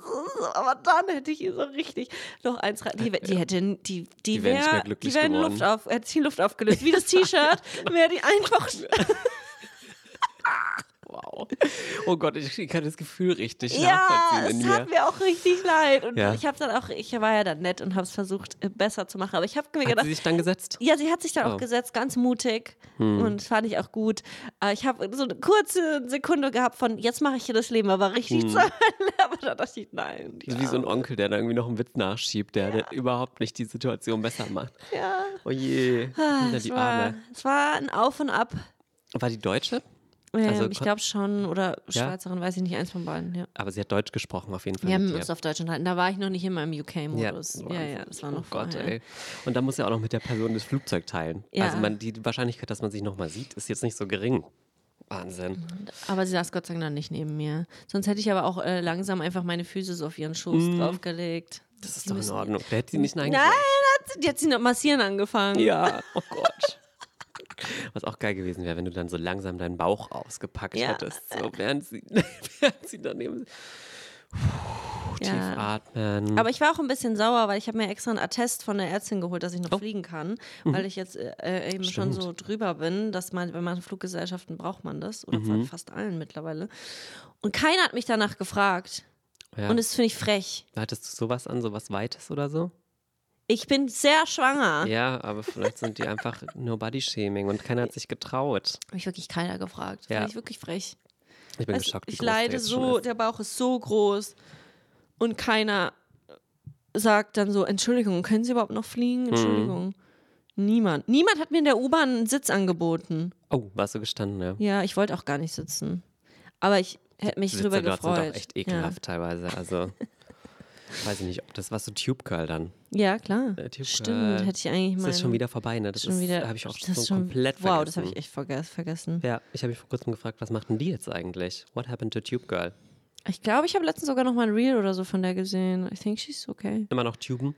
[SPEAKER 1] Aber dann hätte ich ihr so richtig noch eins rein. Die, die hätte, die, die,
[SPEAKER 2] Die nicht
[SPEAKER 1] wäre, die wäre. Luft auf, hätte in Luft aufgelöst. Wie das T-Shirt, [LAUGHS] wäre die einfach.
[SPEAKER 2] Wow. Oh Gott, ich kann das Gefühl richtig
[SPEAKER 1] Ja,
[SPEAKER 2] nachvollziehen
[SPEAKER 1] es
[SPEAKER 2] in mir.
[SPEAKER 1] hat mir auch richtig leid. Und
[SPEAKER 2] Ja.
[SPEAKER 1] ich habe dann auch, ich war ja dann nett und habe es versucht, äh, besser zu machen. Aber ich habe mir
[SPEAKER 2] Hat
[SPEAKER 1] gedacht,
[SPEAKER 2] sie sich dann gesetzt?
[SPEAKER 1] Ja, sie hat sich dann
[SPEAKER 2] Oh. Hm.
[SPEAKER 1] auch gesetzt, ganz mutig. Und das fand ich auch gut. Aber ich habe so eine kurze Sekunde gehabt von, jetzt mache ich hier das Leben aber richtig zu Ende. [LAUGHS] Aber da dachte ich, nein.
[SPEAKER 2] Hm. wie so ein. Onkel, der da irgendwie noch einen Witz nachschiebt, der, der überhaupt nicht die Situation besser macht.
[SPEAKER 1] Ja.
[SPEAKER 2] Oh je.
[SPEAKER 1] Ah, es,
[SPEAKER 2] die
[SPEAKER 1] war,
[SPEAKER 2] Arme.
[SPEAKER 1] es war ein Auf und Ab.
[SPEAKER 2] War die Deutsche?
[SPEAKER 1] Ähm,
[SPEAKER 2] Also
[SPEAKER 1] ich
[SPEAKER 2] kon-
[SPEAKER 1] glaube schon. Oder
[SPEAKER 2] Ja?
[SPEAKER 1] Schweizerin, weiß ich nicht, eins von beiden. Ja.
[SPEAKER 2] Aber sie hat Deutsch gesprochen auf jeden Fall.
[SPEAKER 1] Wir haben uns auf Deutsch unterhalten. Da war ich noch nicht immer im UK-Modus. Ja,
[SPEAKER 2] Wahnsinn.
[SPEAKER 1] ja, das war noch
[SPEAKER 2] oh Gott, ey. Und dann muss ja auch noch mit der Person das Flugzeug teilen.
[SPEAKER 1] Ja.
[SPEAKER 2] Also man, die Wahrscheinlichkeit, dass man sich nochmal sieht, ist jetzt nicht so gering. Wahnsinn.
[SPEAKER 1] Aber sie saß Gott sei Dank nicht neben mir. Sonst hätte ich aber auch äh, langsam einfach meine Füße so auf ihren Schoß draufgelegt.
[SPEAKER 2] Mm. Das ist
[SPEAKER 1] Die
[SPEAKER 2] doch in Ordnung. Der hätte sie nicht Nein
[SPEAKER 1] Nein,
[SPEAKER 2] gesagt.
[SPEAKER 1] hat, die hat sie noch massieren angefangen.
[SPEAKER 2] Ja, oh Gott. [LAUGHS] Was auch geil gewesen wäre, wenn du dann so langsam deinen Bauch ausgepackt
[SPEAKER 1] Ja.
[SPEAKER 2] hättest. So, während sie, [LAUGHS] während sie daneben. Puh, Tief
[SPEAKER 1] Ja.
[SPEAKER 2] atmen.
[SPEAKER 1] Aber ich war auch ein bisschen sauer, weil ich habe mir extra einen Attest von der Ärztin geholt, dass ich noch
[SPEAKER 2] Oh.
[SPEAKER 1] fliegen kann, weil ich jetzt äh, äh, eben schon
[SPEAKER 2] Stimmt.
[SPEAKER 1] so drüber bin, dass man, wenn man Fluggesellschaften braucht man das oder von fast allen mittlerweile. Und keiner hat mich danach gefragt.
[SPEAKER 2] ja.
[SPEAKER 1] Und das finde ich frech.
[SPEAKER 2] Hattest du sowas an, sowas Weites oder so?
[SPEAKER 1] Ich bin sehr schwanger.
[SPEAKER 2] Ja, aber vielleicht sind die einfach [LAUGHS] nur Body-Shaming und keiner hat sich getraut.
[SPEAKER 1] Habe ich wirklich keiner gefragt.
[SPEAKER 2] Ja.
[SPEAKER 1] Fand ich wirklich frech.
[SPEAKER 2] Ich bin
[SPEAKER 1] du,
[SPEAKER 2] geschockt,
[SPEAKER 1] ich leide so, der Bauch ist so groß und keiner sagt dann so, Entschuldigung, können Sie überhaupt noch
[SPEAKER 2] Mhm.
[SPEAKER 1] fliegen? Entschuldigung. Niemand. Niemand hat mir in der U-Bahn einen Sitz angeboten.
[SPEAKER 2] Oh, warst du gestanden, ja.
[SPEAKER 1] Ja, ich wollte auch gar nicht sitzen. Aber ich hätte mich
[SPEAKER 2] Sitze
[SPEAKER 1] drüber
[SPEAKER 2] dort sind
[SPEAKER 1] gefreut.
[SPEAKER 2] auch echt ekelhaft teilweise. Also, [LAUGHS] weiß ich nicht, ob das war so Tube Girl dann.
[SPEAKER 1] Ja, klar.
[SPEAKER 2] Äh,
[SPEAKER 1] Stimmt, hätte ich eigentlich
[SPEAKER 2] Das
[SPEAKER 1] mal.
[SPEAKER 2] ist schon wieder vorbei, ne? Das
[SPEAKER 1] schon
[SPEAKER 2] ist,
[SPEAKER 1] wieder.
[SPEAKER 2] habe ich auch
[SPEAKER 1] das
[SPEAKER 2] so
[SPEAKER 1] schon,
[SPEAKER 2] komplett
[SPEAKER 1] Wow,
[SPEAKER 2] vergessen.
[SPEAKER 1] das habe ich echt verge- vergessen.
[SPEAKER 2] Ja, ich habe mich vor kurzem gefragt, was macht denn die jetzt eigentlich? What happened to Tube Girl?
[SPEAKER 1] Ich glaube, ich habe letztens sogar noch mal ein Reel oder so von der gesehen. I think she's okay.
[SPEAKER 2] Immer noch Tuben?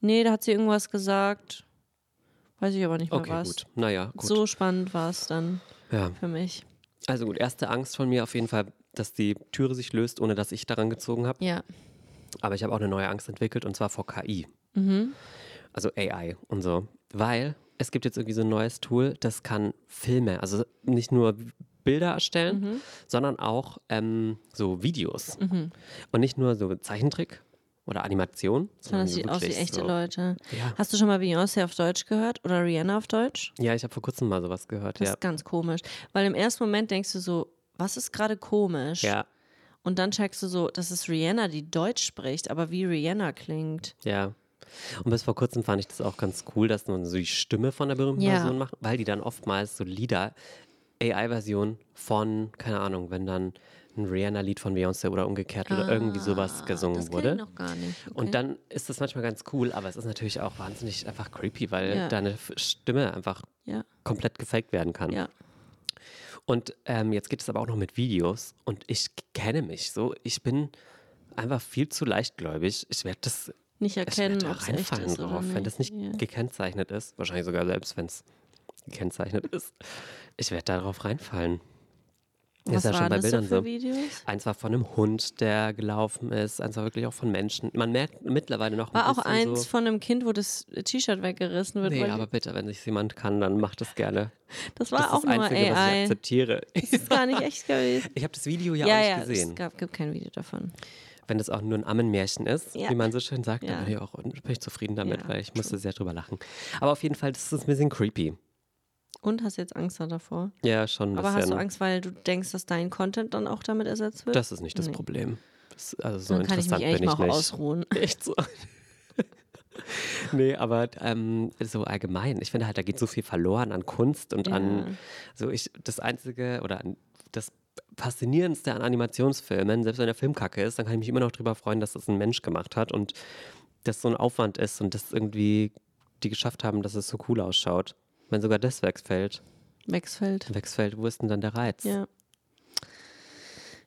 [SPEAKER 1] Nee, da hat sie irgendwas gesagt. Weiß ich aber nicht mehr
[SPEAKER 2] Okay,
[SPEAKER 1] was.
[SPEAKER 2] gut. Naja, gut.
[SPEAKER 1] So spannend war es dann
[SPEAKER 2] Ja.
[SPEAKER 1] für mich.
[SPEAKER 2] Also gut, erste Angst von mir auf jeden Fall, dass die Türe sich löst, ohne dass ich daran gezogen habe.
[SPEAKER 1] Ja.
[SPEAKER 2] Aber ich habe auch eine neue Angst entwickelt und zwar vor KI.
[SPEAKER 1] Mhm.
[SPEAKER 2] Also AI und so. Weil es gibt jetzt irgendwie so ein neues Tool, das kann Filme, also nicht nur Bilder erstellen,
[SPEAKER 1] Mhm.
[SPEAKER 2] sondern auch ähm, so Videos. Und nicht nur so Zeichentrick oder Animation.
[SPEAKER 1] Sondern
[SPEAKER 2] so
[SPEAKER 1] sieht aus wie echte
[SPEAKER 2] so.
[SPEAKER 1] Leute.
[SPEAKER 2] Ja.
[SPEAKER 1] Hast du schon mal Beyoncé auf Deutsch gehört oder Rihanna auf Deutsch?
[SPEAKER 2] Ja, ich habe vor kurzem mal sowas gehört.
[SPEAKER 1] Das
[SPEAKER 2] Ja.
[SPEAKER 1] ist ganz komisch. Weil im ersten Moment denkst du so, was ist gerade komisch?
[SPEAKER 2] ja,
[SPEAKER 1] Und dann checkst du so, das ist Rihanna, die Deutsch spricht, aber wie Rihanna klingt.
[SPEAKER 2] ja. Und bis vor kurzem fand ich das auch ganz cool, dass man so die Stimme von der berühmten
[SPEAKER 1] Ja.
[SPEAKER 2] Person macht, weil die dann oftmals so Lieder, AI-Version von, keine Ahnung, wenn dann ein Rihanna-Lied von Beyoncé oder umgekehrt oder irgendwie sowas gesungen
[SPEAKER 1] Ah, das
[SPEAKER 2] wurde.
[SPEAKER 1] Ich noch gar nicht. Okay.
[SPEAKER 2] Und dann ist das manchmal ganz cool, aber es ist natürlich auch wahnsinnig einfach creepy, weil
[SPEAKER 1] Ja.
[SPEAKER 2] deine Stimme einfach
[SPEAKER 1] ja,
[SPEAKER 2] komplett gefaked werden kann.
[SPEAKER 1] ja.
[SPEAKER 2] Und ähm, jetzt geht es aber auch noch mit Videos und ich kenne mich so. Ich bin einfach viel zu leichtgläubig. Ich werde das
[SPEAKER 1] Nicht
[SPEAKER 2] ich
[SPEAKER 1] erkennen,
[SPEAKER 2] werde da
[SPEAKER 1] ob echt
[SPEAKER 2] reinfallen
[SPEAKER 1] oder
[SPEAKER 2] drauf,
[SPEAKER 1] nicht.
[SPEAKER 2] wenn das nicht
[SPEAKER 1] ja.
[SPEAKER 2] gekennzeichnet ist. Wahrscheinlich sogar selbst, wenn es gekennzeichnet ist. Ich werde darauf reinfallen. Das
[SPEAKER 1] Was
[SPEAKER 2] ist ja schon bei
[SPEAKER 1] das
[SPEAKER 2] Bildern
[SPEAKER 1] so für. Videos?
[SPEAKER 2] Eins war von einem Hund, der gelaufen ist. Eins war wirklich auch von Menschen. Man merkt mittlerweile noch ein
[SPEAKER 1] War auch
[SPEAKER 2] bisschen
[SPEAKER 1] eins
[SPEAKER 2] so,
[SPEAKER 1] von einem Kind, wo das T-Shirt weggerissen wird.
[SPEAKER 2] Nee, aber bitte, wenn sich jemand kann, dann macht es gerne. [LAUGHS]
[SPEAKER 1] das war
[SPEAKER 2] das
[SPEAKER 1] auch
[SPEAKER 2] ist das
[SPEAKER 1] nur
[SPEAKER 2] Einzige, was ich
[SPEAKER 1] AI.
[SPEAKER 2] akzeptiere.
[SPEAKER 1] Das ist gar nicht echt gewesen.
[SPEAKER 2] Ich habe das Video ja,
[SPEAKER 1] ja,
[SPEAKER 2] auch nicht
[SPEAKER 1] ja,
[SPEAKER 2] gesehen.
[SPEAKER 1] es gab, gibt kein Video davon.
[SPEAKER 2] Wenn das auch nur ein Ammenmärchen ist,
[SPEAKER 1] Ja.
[SPEAKER 2] wie man so schön sagt, dann bin ich auch bin ich zufrieden damit, weil ich musste sehr drüber lachen. Aber auf jeden Fall, das ist ein bisschen creepy.
[SPEAKER 1] Und hast jetzt Angst davor?
[SPEAKER 2] Ja, schon
[SPEAKER 1] Aber hast du Angst, weil du denkst, dass dein Content dann auch damit ersetzt wird?
[SPEAKER 2] Das ist nicht das
[SPEAKER 1] Nee.
[SPEAKER 2] Problem. Das, also so
[SPEAKER 1] dann kann ich mich
[SPEAKER 2] interessant bin ich
[SPEAKER 1] auch
[SPEAKER 2] nicht.
[SPEAKER 1] ausruhen. [LAUGHS]
[SPEAKER 2] Echt so. nee, aber ähm, so allgemein. Ich finde halt, da geht so viel verloren an Kunst und
[SPEAKER 1] Ja.
[SPEAKER 2] an so ich das einzige oder an, das faszinierendste an Animationsfilmen, selbst wenn der Film kacke ist, dann kann ich mich immer noch drüber freuen, dass das ein Mensch gemacht hat und das so ein Aufwand ist und das irgendwie die geschafft haben, dass es so cool ausschaut. Wenn sogar das wegfällt,
[SPEAKER 1] Wechsfeld.
[SPEAKER 2] wegfällt, wo ist denn dann der Reiz?
[SPEAKER 1] Ja.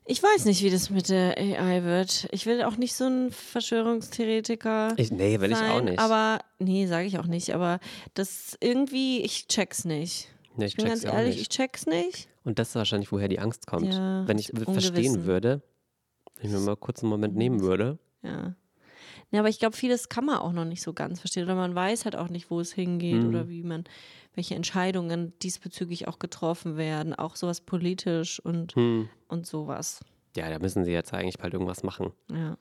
[SPEAKER 1] Ich weiß nicht, wie das mit der AI wird. Ich will auch nicht so ein Verschwörungstheoretiker.
[SPEAKER 2] Ich, nee, will ich auch
[SPEAKER 1] sein,
[SPEAKER 2] nicht.
[SPEAKER 1] Aber, nee, sage ich auch nicht. Aber das irgendwie, ich check's nicht.
[SPEAKER 2] nee,
[SPEAKER 1] Ich bin ganz ehrlich,
[SPEAKER 2] nicht.
[SPEAKER 1] ich check's nicht.
[SPEAKER 2] Und das ist wahrscheinlich, woher die Angst kommt.
[SPEAKER 1] Ja,
[SPEAKER 2] wenn ich verstehen würde, wenn ich mir mal kurz einen Moment nehmen würde.
[SPEAKER 1] Ja. Ja, aber ich glaube, vieles kann man auch noch nicht so ganz verstehen. Oder man weiß halt auch nicht, wo es hingeht
[SPEAKER 2] Mhm.
[SPEAKER 1] oder wie man, welche Entscheidungen diesbezüglich auch getroffen werden. Auch sowas politisch und,
[SPEAKER 2] Hm.
[SPEAKER 1] und sowas.
[SPEAKER 2] Ja, da müssen sie jetzt eigentlich bald irgendwas machen.
[SPEAKER 1] Ja.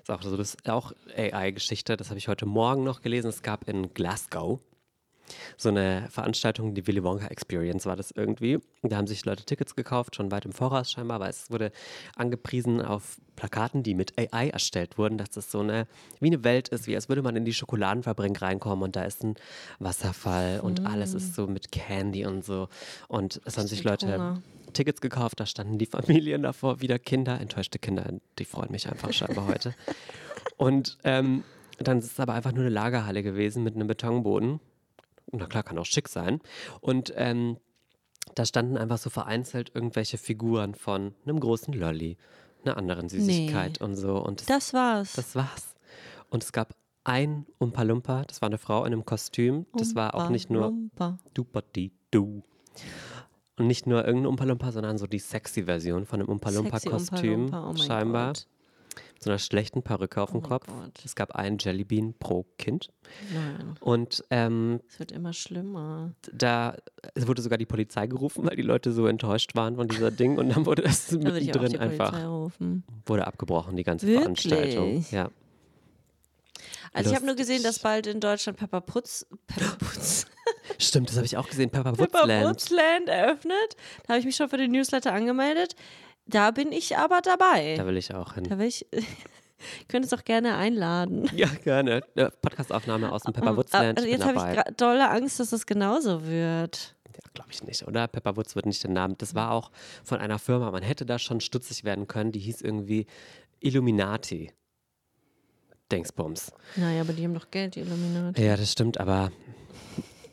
[SPEAKER 2] Ist auch so, das ist auch AI-Geschichte, das habe ich heute Morgen noch gelesen. Es gab in Glasgow so eine Veranstaltung, die Willy Wonka Experience war das irgendwie. Da haben sich Leute Tickets gekauft, schon weit im Voraus scheinbar, weil es wurde angepriesen auf Plakaten, die mit AI erstellt wurden, dass das so eine, wie eine Welt ist, wie als würde man in die Schokoladenfabrik reinkommen und da ist ein Wasserfall und alles ist so mit Candy und so. Und es haben sich Leute
[SPEAKER 1] Hunger.
[SPEAKER 2] Tickets gekauft, da standen die [LAUGHS] Familien davor, wieder Kinder, enttäuschte Kinder, die freuen mich einfach scheinbar heute. [LAUGHS] Und ähm, dann ist es aber einfach nur eine Lagerhalle gewesen mit einem Betonboden. Na klar, kann auch schick sein. Und ähm, da standen einfach so vereinzelt irgendwelche Figuren von einem großen Lolli, einer anderen Süßigkeit und so. Und das,
[SPEAKER 1] Das war's.
[SPEAKER 2] das war's. Und es gab ein Umpa Lumpa, das war eine Frau in einem Kostüm. Das war auch
[SPEAKER 1] Umpa
[SPEAKER 2] nicht nur
[SPEAKER 1] Lumpa.
[SPEAKER 2] du Und nicht nur irgendein Umpa Lumpa, sondern so die sexy Version von einem Umpa Lumpa
[SPEAKER 1] Sexy
[SPEAKER 2] Kostüm,
[SPEAKER 1] Umpa oh
[SPEAKER 2] scheinbar.
[SPEAKER 1] Gott.
[SPEAKER 2] So einer schlechten Perücke auf dem
[SPEAKER 1] Oh
[SPEAKER 2] Kopf.
[SPEAKER 1] Gott.
[SPEAKER 2] Es gab einen Jellybean pro Kind.
[SPEAKER 1] Nein,
[SPEAKER 2] Und ähm,
[SPEAKER 1] es wird immer schlimmer.
[SPEAKER 2] da es wurde sogar die Polizei gerufen, weil die Leute so enttäuscht waren von dieser Ding. Und dann wurde es
[SPEAKER 1] Da würde ich auch die
[SPEAKER 2] mittendrin einfach wurde abgebrochen, die ganze
[SPEAKER 1] Wirklich?
[SPEAKER 2] Veranstaltung. Ja.
[SPEAKER 1] Also ich habe nur gesehen, dass bald in Deutschland Pepper Putz, Pepper [GASPS] Putz,
[SPEAKER 2] Stimmt, das habe ich auch gesehen. Pepper
[SPEAKER 1] Pepper
[SPEAKER 2] Woodsland.
[SPEAKER 1] Putzland eröffnet. Da habe ich mich schon für den Newsletter angemeldet. Da bin ich aber dabei.
[SPEAKER 2] Da will ich auch hin.
[SPEAKER 1] Da will ich, [LAUGHS] könntest auch gerne einladen. [LAUGHS]
[SPEAKER 2] Ja, gerne. Podcastaufnahme aus dem Pepper Woodsland.
[SPEAKER 1] Aber
[SPEAKER 2] Ich bin
[SPEAKER 1] jetzt habe ich dolle Angst, dass das genauso wird.
[SPEAKER 2] Ja, glaube ich nicht, oder? Pepper Woods wird nicht den Namen. Das war auch von einer Firma. Man hätte da schon stutzig werden können. Die hieß irgendwie Illuminati. Dingsbums.
[SPEAKER 1] Naja, aber die haben doch Geld, die Illuminati.
[SPEAKER 2] Ja, das stimmt, aber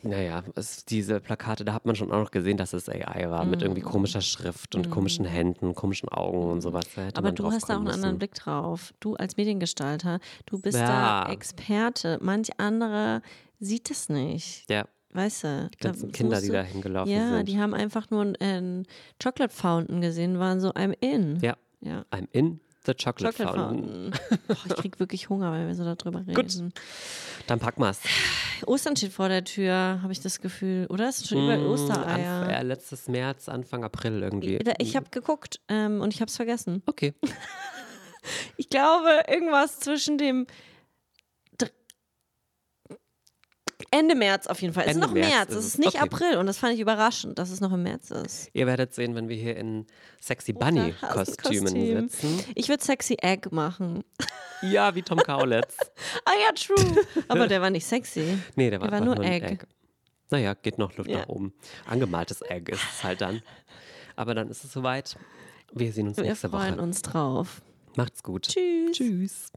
[SPEAKER 2] naja, es, diese Plakate, da hat man schon auch noch gesehen, dass es AI war, mit irgendwie komischer Schrift und komischen Händen, komischen Augen und sowas. Da hätte
[SPEAKER 1] Aber du hast da auch einen anderen. Blick drauf. Du als Mediengestalter, du bist
[SPEAKER 2] Ja.
[SPEAKER 1] da Experte. Manch andere sieht es nicht.
[SPEAKER 2] Ja,
[SPEAKER 1] weißt du.
[SPEAKER 2] Die ganzen Kinder, die da hingelaufen
[SPEAKER 1] ja,
[SPEAKER 2] sind.
[SPEAKER 1] die haben einfach nur einen Chocolate Fountain gesehen, waren so I'm in.
[SPEAKER 2] Ja.
[SPEAKER 1] Ja.
[SPEAKER 2] I'm in the chocolate,
[SPEAKER 1] Chocolate
[SPEAKER 2] fountain. [LAUGHS]
[SPEAKER 1] Boah, ich krieg wirklich Hunger, wenn wir so darüber reden.
[SPEAKER 2] Dann packen wir's.
[SPEAKER 1] Ostern steht vor der Tür, habe ich das Gefühl. Oder? Sind schon überall
[SPEAKER 2] Mm,
[SPEAKER 1] Ostereier.
[SPEAKER 2] Anf- äh, letztes März, Anfang April irgendwie.
[SPEAKER 1] Da- Ich habe geguckt ähm, und ich habe es vergessen.
[SPEAKER 2] Okay. [LAUGHS]
[SPEAKER 1] Ich glaube, irgendwas zwischen dem Ende März auf jeden Fall. Es ist
[SPEAKER 2] Ende
[SPEAKER 1] noch
[SPEAKER 2] März
[SPEAKER 1] März,
[SPEAKER 2] es
[SPEAKER 1] ist nicht
[SPEAKER 2] Okay.
[SPEAKER 1] April und das fand ich überraschend, dass es noch im März ist.
[SPEAKER 2] Ihr werdet sehen, wenn wir hier in Sexy Bunny Kostümen
[SPEAKER 1] Kostüm.
[SPEAKER 2] sitzen.
[SPEAKER 1] Ich würde Sexy Egg machen.
[SPEAKER 2] Ja, wie Tom Kaulitz. [LAUGHS]
[SPEAKER 1] Ah ja, true. Aber der war nicht sexy.
[SPEAKER 2] Nee, der war,
[SPEAKER 1] Der war
[SPEAKER 2] einfach
[SPEAKER 1] nur
[SPEAKER 2] ein
[SPEAKER 1] Egg.
[SPEAKER 2] Naja, geht noch Luft
[SPEAKER 1] Ja.
[SPEAKER 2] nach oben. Angemaltes Egg ist es halt dann. Aber dann ist es soweit. Wir sehen uns
[SPEAKER 1] Wir
[SPEAKER 2] nächste
[SPEAKER 1] freuen
[SPEAKER 2] Woche.
[SPEAKER 1] uns drauf.
[SPEAKER 2] Macht's gut.
[SPEAKER 1] Tschüss.
[SPEAKER 2] Tschüss.